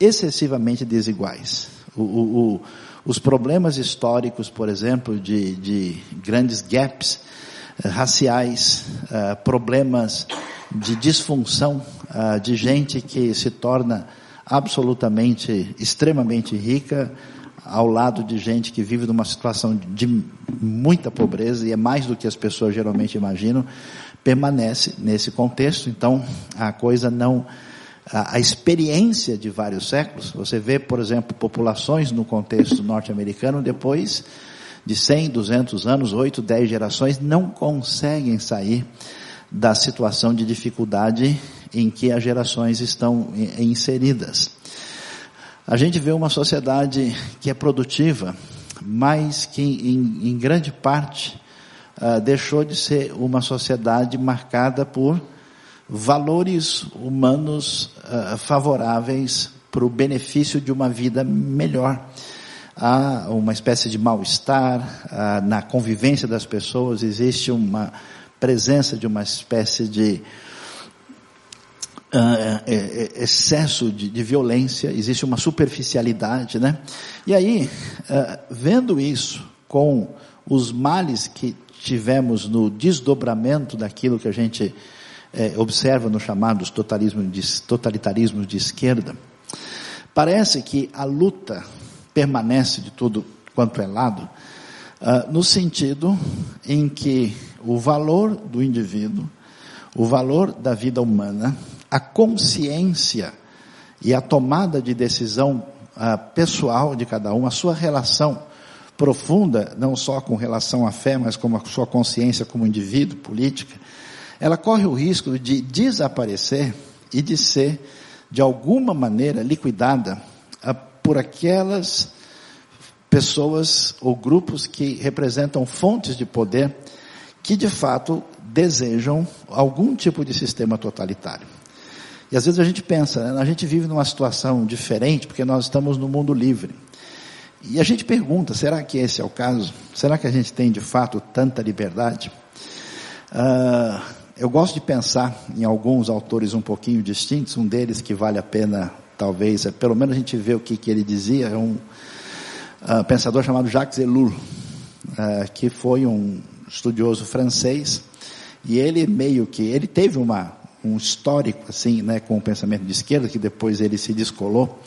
excessivamente desiguais. O, o, o, os problemas históricos, por exemplo, de, de grandes gaps uh, raciais, uh, problemas de disfunção uh, de gente que se torna absolutamente, extremamente rica ao lado de gente que vive numa situação de muita pobreza, e é mais do que as pessoas geralmente imaginam, permanece nesse contexto. Então, a coisa não. A, a experiência de vários séculos, você vê, por exemplo, populações no contexto norte-americano, depois de 100, 200 anos, 8, 10 gerações, não conseguem sair da situação de dificuldade em que as gerações estão inseridas. A gente vê uma sociedade que é produtiva, mas que em, em grande parte uh, deixou de ser uma sociedade marcada por valores humanos uh, favoráveis para o benefício de uma vida melhor. Há uma espécie de mal-estar uh, na convivência das pessoas, existe uma presença de uma espécie de uh, excesso de, de, violência, existe uma superficialidade, né? E aí, uh, vendo isso com os males que tivemos no desdobramento daquilo que a gente observa nos chamados totalitarismos de, totalitarismos de esquerda, parece que a luta permanece de tudo quanto é lado, uh, no sentido em que o valor do indivíduo, o valor da vida humana, a consciência e a tomada de decisão uh, pessoal de cada um, a sua relação profunda, não só com relação à fé, mas com a sua consciência como indivíduo, política, ela corre o risco de desaparecer e de ser, de alguma maneira, liquidada uh, por aquelas pessoas ou grupos que representam fontes de poder que de fato desejam algum tipo de sistema totalitário. E às vezes a gente pensa, né, a gente vive numa situação diferente porque nós estamos no mundo livre. E a gente pergunta, será que esse é o caso? Será que a gente tem de fato tanta liberdade? Uh, eu gosto de pensar em alguns autores um pouquinho distintos, um deles que vale a pena, talvez, é, pelo menos a gente vê o que, que ele dizia, é um uh, pensador chamado Jacques Ellul, uh, que foi um estudioso francês, e ele meio que, ele teve uma, um histórico assim, né, com o pensamento de esquerda, que depois ele se descolou,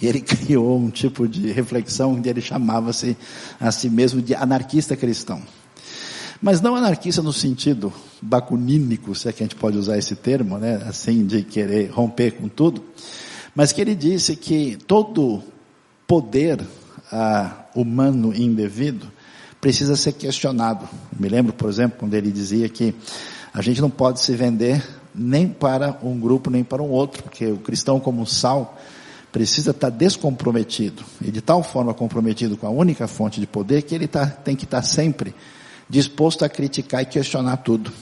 e ele [LAUGHS] criou um tipo de reflexão onde ele chamava-se a si mesmo de anarquista cristão. Mas não anarquista no sentido bacunínico, se é que a gente pode usar esse termo, né, assim, de querer romper com tudo, mas que ele disse que todo poder ah, humano indevido precisa ser questionado. Me lembro, por exemplo, quando ele dizia que a gente não pode se vender nem para um grupo nem para um outro, porque o cristão como sal precisa estar descomprometido e de tal forma comprometido com a única fonte de poder que ele tá, tem que estar sempre disposto a criticar e questionar tudo.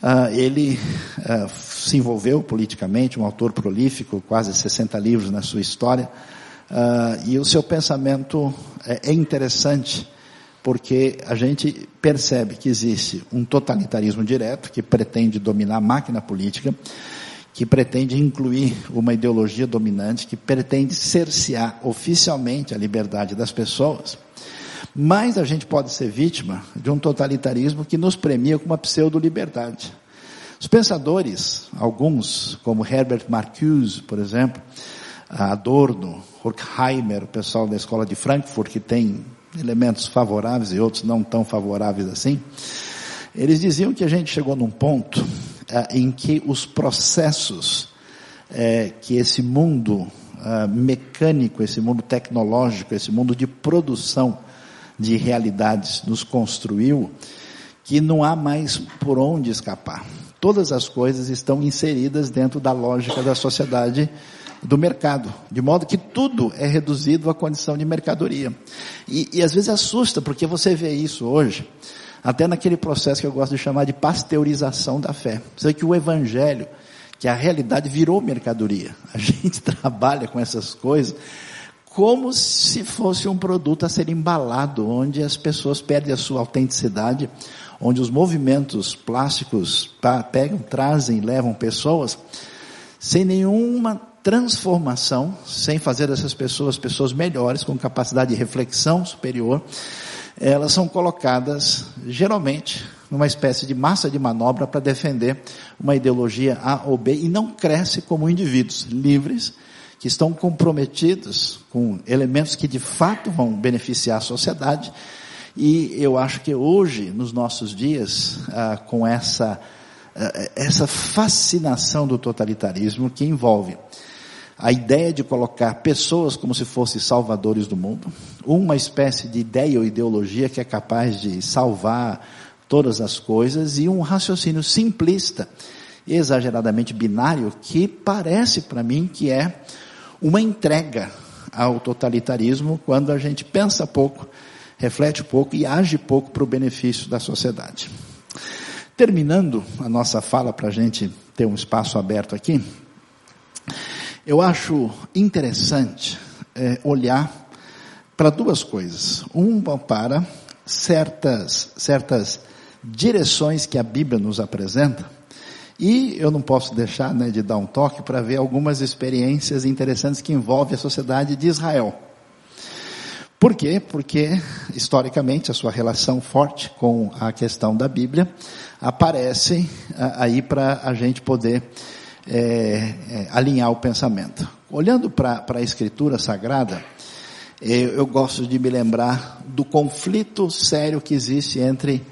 Uh, ele uh, se envolveu politicamente, um autor prolífico, quase 60 livros na sua história, uh, e o seu pensamento é, é interessante porque a gente percebe que existe um totalitarismo direto que pretende dominar a máquina política, que pretende incluir uma ideologia dominante, que pretende cercear oficialmente a liberdade das pessoas. Mas a gente pode ser vítima de um totalitarismo que nos premia com uma pseudo-liberdade. Os pensadores, alguns, como Herbert Marcuse, por exemplo, Adorno, Horkheimer, o pessoal da escola de Frankfurt, que tem elementos favoráveis e outros não tão favoráveis assim, eles diziam que a gente chegou num ponto eh, em que os processos eh, que esse mundo ah, mecânico, esse mundo tecnológico, esse mundo de produção de realidades nos construiu, que não há mais por onde escapar. Todas as coisas estão inseridas dentro da lógica da sociedade do mercado, de modo que tudo é reduzido à condição de mercadoria. E, e às vezes assusta, porque você vê isso hoje, até naquele processo que eu gosto de chamar de pasteurização da fé. Você vê que o evangelho, que a realidade virou mercadoria. A [LAUGHS] gente trabalha com essas coisas como se fosse um produto a ser embalado, onde as pessoas perdem a sua autenticidade, onde os movimentos plásticos pegam, trazem, levam pessoas sem nenhuma transformação, sem fazer dessas pessoas pessoas melhores, com capacidade de reflexão superior, elas são colocadas, geralmente, numa espécie de massa de manobra para defender uma ideologia A ou B e não cresce como indivíduos livres que estão comprometidos com elementos que de fato vão beneficiar a sociedade. E eu acho que hoje, nos nossos dias, ah, com essa, ah, essa fascinação do totalitarismo que envolve a ideia de colocar pessoas como se fossem salvadores do mundo, uma espécie de ideia ou ideologia que é capaz de salvar todas as coisas e um raciocínio simplista, exageradamente binário, que parece para mim que é uma entrega ao totalitarismo quando a gente pensa pouco, reflete pouco e age pouco para o benefício da sociedade. Terminando a nossa fala para a gente ter um espaço aberto aqui, eu acho interessante é, olhar para duas coisas. Uma para certas, certas direções que a Bíblia nos apresenta. E eu não posso deixar né, de dar um toque para ver algumas experiências interessantes que envolvem a sociedade de Israel. Por quê? Porque, historicamente, a sua relação forte com a questão da Bíblia aparece aí para a gente poder é, é, alinhar o pensamento. Olhando para a Escritura Sagrada, eu, eu gosto de me lembrar do conflito sério que existe entre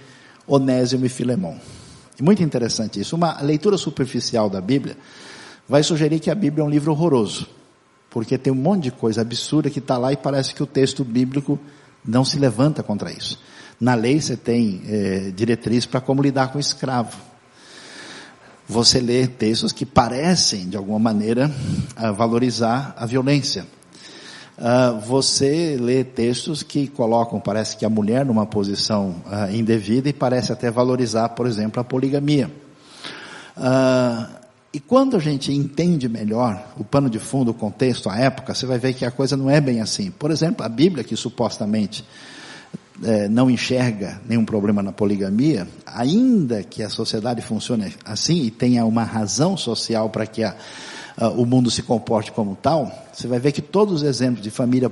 Onésimo e Filemão. Muito interessante isso. Uma leitura superficial da Bíblia vai sugerir que a Bíblia é um livro horroroso, porque tem um monte de coisa absurda que está lá e parece que o texto bíblico não se levanta contra isso. Na lei você tem é, diretriz para como lidar com o escravo você lê textos que parecem, de alguma maneira, uh, valorizar a violência. Uh, você lê textos que colocam, parece que a mulher numa posição uh, indevida e parece até valorizar, por exemplo, a poligamia. e quando a gente entende melhor o pano de fundo, o contexto, a época, você vai ver que a coisa não é bem assim. Por exemplo, a Bíblia, que supostamente é, não enxerga nenhum problema na poligamia, ainda que a sociedade funcione assim e tenha uma razão social para que a, a, o mundo se comporte como tal, você vai ver que todos os exemplos de família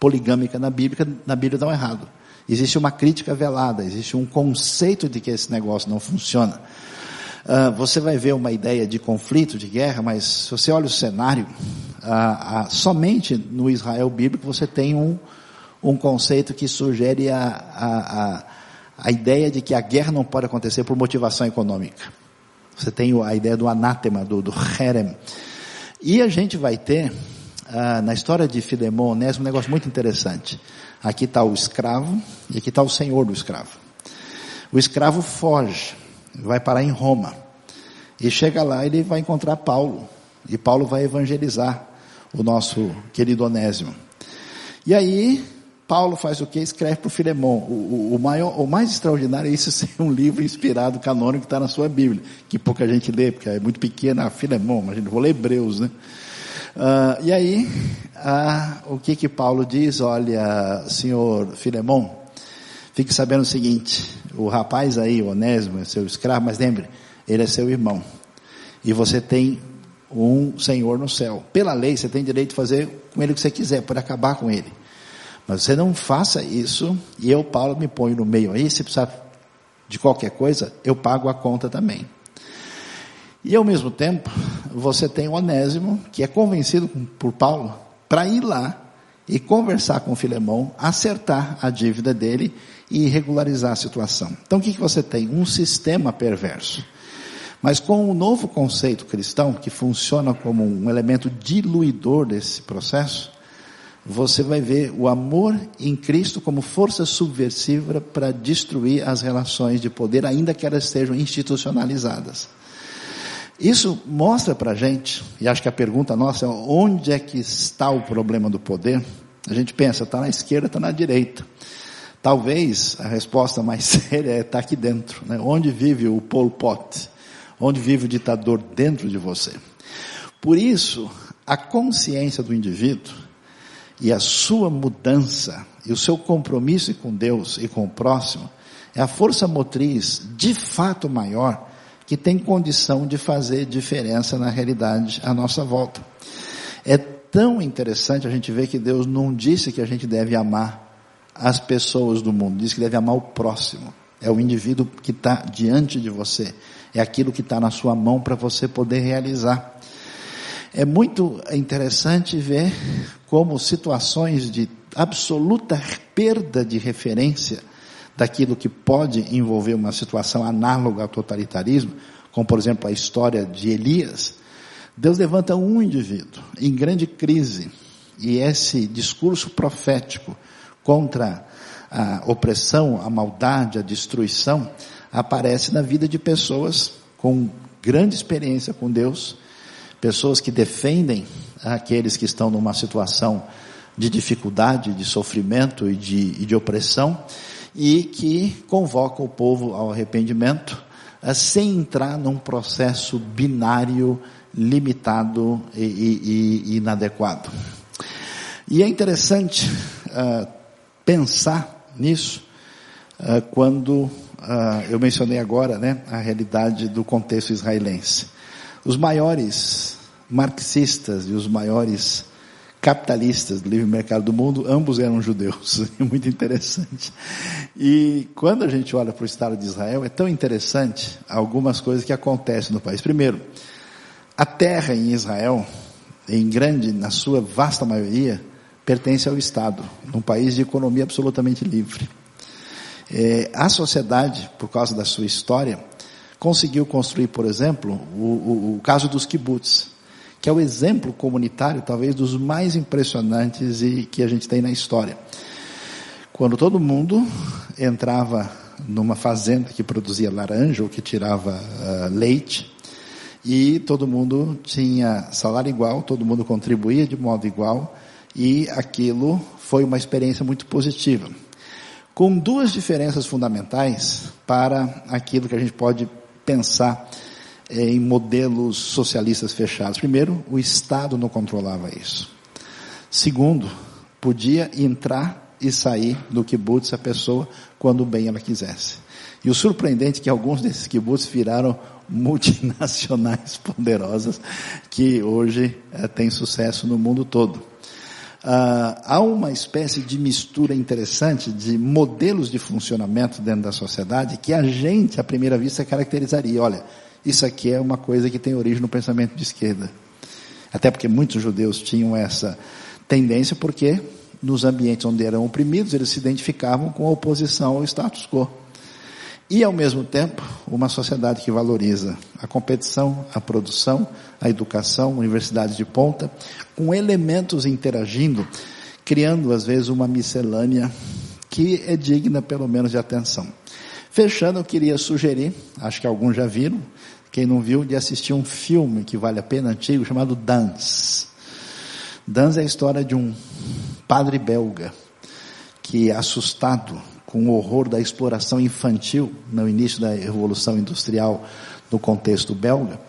poligâmica na Bíblia, na Bíblia dão errado. Existe uma crítica velada, existe um conceito de que esse negócio não funciona. Uh, você vai ver uma ideia de conflito, de guerra, mas se você olha o cenário, uh, uh, somente no Israel bíblico você tem um, um conceito que sugere a, a, a, a ideia de que a guerra não pode acontecer por motivação econômica. Você tem a ideia do anátema, do, do herem. E a gente vai ter, ah, na história de Filemon Onésimo, um negócio muito interessante. Aqui está o escravo e aqui está o senhor do escravo. O escravo foge, vai parar em Roma. E chega lá, ele vai encontrar Paulo. E Paulo vai evangelizar o nosso querido Onésimo. E aí, Paulo faz o que? Escreve para o Filemão. O, maior, o mais extraordinário é isso ser um livro inspirado, canônico, que está na sua Bíblia, que pouca gente lê, porque é muito pequena, ah, Filemão, mas vou ler Hebreus, né? Uh, e aí, uh, o que que Paulo diz? Olha, senhor Filemão, fique sabendo o seguinte, o rapaz aí, o Onésimo, é seu escravo, mas lembre, ele é seu irmão. E você tem um senhor no céu. Pela lei, você tem direito de fazer com ele o que você quiser, pode acabar com ele. Mas você não faça isso, e eu, Paulo, me ponho no meio aí, se precisar de qualquer coisa, eu pago a conta também. E ao mesmo tempo, você tem o Onésimo, que é convencido por Paulo, para ir lá e conversar com Filemão, acertar a dívida dele e regularizar a situação. Então o que, que você tem? Um sistema perverso. Mas com o novo conceito cristão, que funciona como um elemento diluidor desse processo, você vai ver o amor em Cristo como força subversiva para destruir as relações de poder, ainda que elas estejam institucionalizadas. Isso mostra para a gente, e acho que a pergunta nossa é onde é que está o problema do poder? A gente pensa, está na esquerda, está na direita. Talvez a resposta mais [LAUGHS] séria é está aqui dentro. Né? Onde vive o Pol Pot? Onde vive o ditador dentro de você? Por isso, a consciência do indivíduo e a sua mudança e o seu compromisso com Deus e com o próximo é a força motriz de fato maior que tem condição de fazer diferença na realidade à nossa volta. É tão interessante a gente ver que Deus não disse que a gente deve amar as pessoas do mundo, disse que deve amar o próximo. É o indivíduo que está diante de você. É aquilo que está na sua mão para você poder realizar. É muito interessante ver como situações de absoluta perda de referência daquilo que pode envolver uma situação análoga ao totalitarismo, como por exemplo a história de Elias, Deus levanta um indivíduo em grande crise e esse discurso profético contra a opressão, a maldade, a destruição, aparece na vida de pessoas com grande experiência com Deus, pessoas que defendem aqueles que estão numa situação de dificuldade, de sofrimento e de, e de opressão, e que convocam o povo ao arrependimento, eh, sem entrar num processo binário, limitado e, e, e inadequado. E é interessante uh, pensar nisso uh, quando uh, eu mencionei agora né, a realidade do contexto israelense. Os maiores marxistas e os maiores capitalistas do livre mercado do mundo, ambos eram judeus. [LAUGHS] É muito interessante. E quando a gente olha para o Estado de Israel, é tão interessante algumas coisas que acontecem no país. Primeiro, a terra em Israel, em grande, na sua vasta maioria, pertence ao Estado, num país de economia absolutamente livre. É, a sociedade, por causa da sua história, conseguiu construir, por exemplo, o, o, o caso dos kibbutz, que é o exemplo comunitário, talvez, dos mais impressionantes e que a gente tem na história. Quando todo mundo entrava numa fazenda que produzia laranja ou que tirava uh, leite, e todo mundo tinha salário igual, todo mundo contribuía de modo igual, e aquilo foi uma experiência muito positiva. Com duas diferenças fundamentais para aquilo que a gente pode pensar eh, em modelos socialistas fechados. Primeiro, o Estado não controlava isso. Segundo, podia entrar e sair do kibbutz a pessoa quando bem ela quisesse. E o surpreendente é que alguns desses kibbutz viraram [LAUGHS] multinacionais poderosas que hoje é, têm sucesso no mundo todo. Ah, há uma espécie de mistura interessante de modelos de funcionamento dentro da sociedade que a gente, à primeira vista, caracterizaria. Olha, isso aqui é uma coisa que tem origem no pensamento de esquerda. Até porque muitos judeus tinham essa tendência, porque nos ambientes onde eram oprimidos, eles se identificavam com a oposição ao status quo. E, ao mesmo tempo, uma sociedade que valoriza a competição, a produção, a educação, universidades de ponta, com elementos interagindo, criando, às vezes, uma miscelânea que é digna, pelo menos, de atenção. Fechando, eu queria sugerir, acho que alguns já viram, quem não viu, de assistir um filme que vale a pena, antigo, chamado Dance. Dance é a história de um padre belga que, assustado com o horror da exploração infantil no início da Revolução Industrial no contexto belga,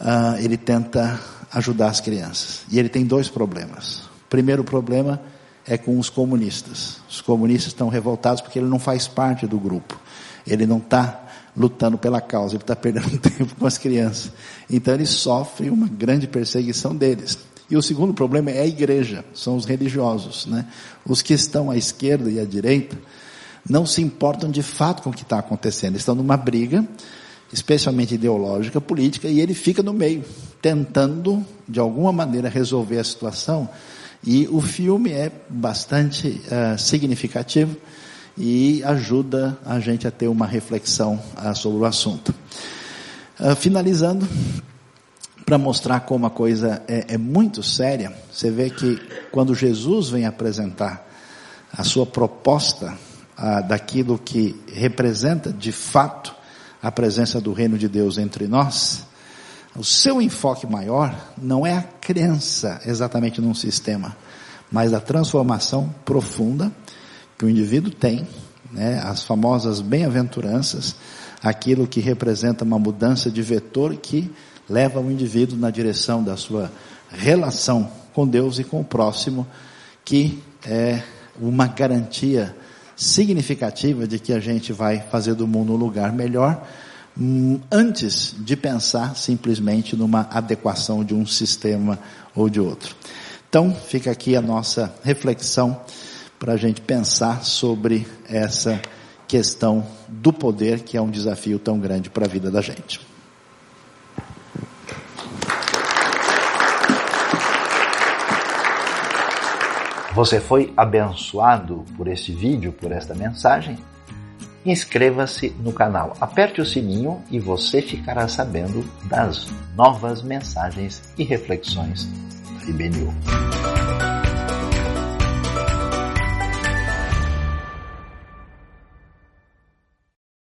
uh, ele tenta ajudar as crianças. E ele tem dois problemas. O primeiro problema é com os comunistas. Os comunistas estão revoltados porque ele não faz parte do grupo. Ele não está lutando pela causa, ele está perdendo [LAUGHS] tempo com as crianças. Então ele sofre uma grande perseguição deles. E o segundo problema é a igreja, são os religiosos, né? Os que estão à esquerda e à direita, não se importam de fato com o que está acontecendo. Estão numa briga, especialmente ideológica, política, e ele fica no meio, tentando, de alguma maneira, resolver a situação. E o filme é bastante uh, significativo e ajuda a gente a ter uma reflexão uh, sobre o assunto. Uh, finalizando, para mostrar como a coisa é, é muito séria, você vê que quando Jesus vem apresentar a sua proposta ah, daquilo que representa de fato a presença do reino de Deus entre nós, o seu enfoque maior não é a crença exatamente num sistema, mas a transformação profunda que o indivíduo tem, né, as famosas bem-aventuranças, aquilo que representa uma mudança de vetor que leva o indivíduo na direção da sua relação com Deus e com o próximo, que é uma garantia significativa de que a gente vai fazer do mundo um lugar melhor, hum, antes de pensar simplesmente numa adequação de um sistema ou de outro. Então, fica aqui a nossa reflexão para a gente pensar sobre essa questão do poder, que é um desafio tão grande para a vida da gente. Você foi abençoado por este vídeo, por esta mensagem? Inscreva-se no canal, aperte o sininho e você ficará sabendo das novas mensagens e reflexões da IBNU.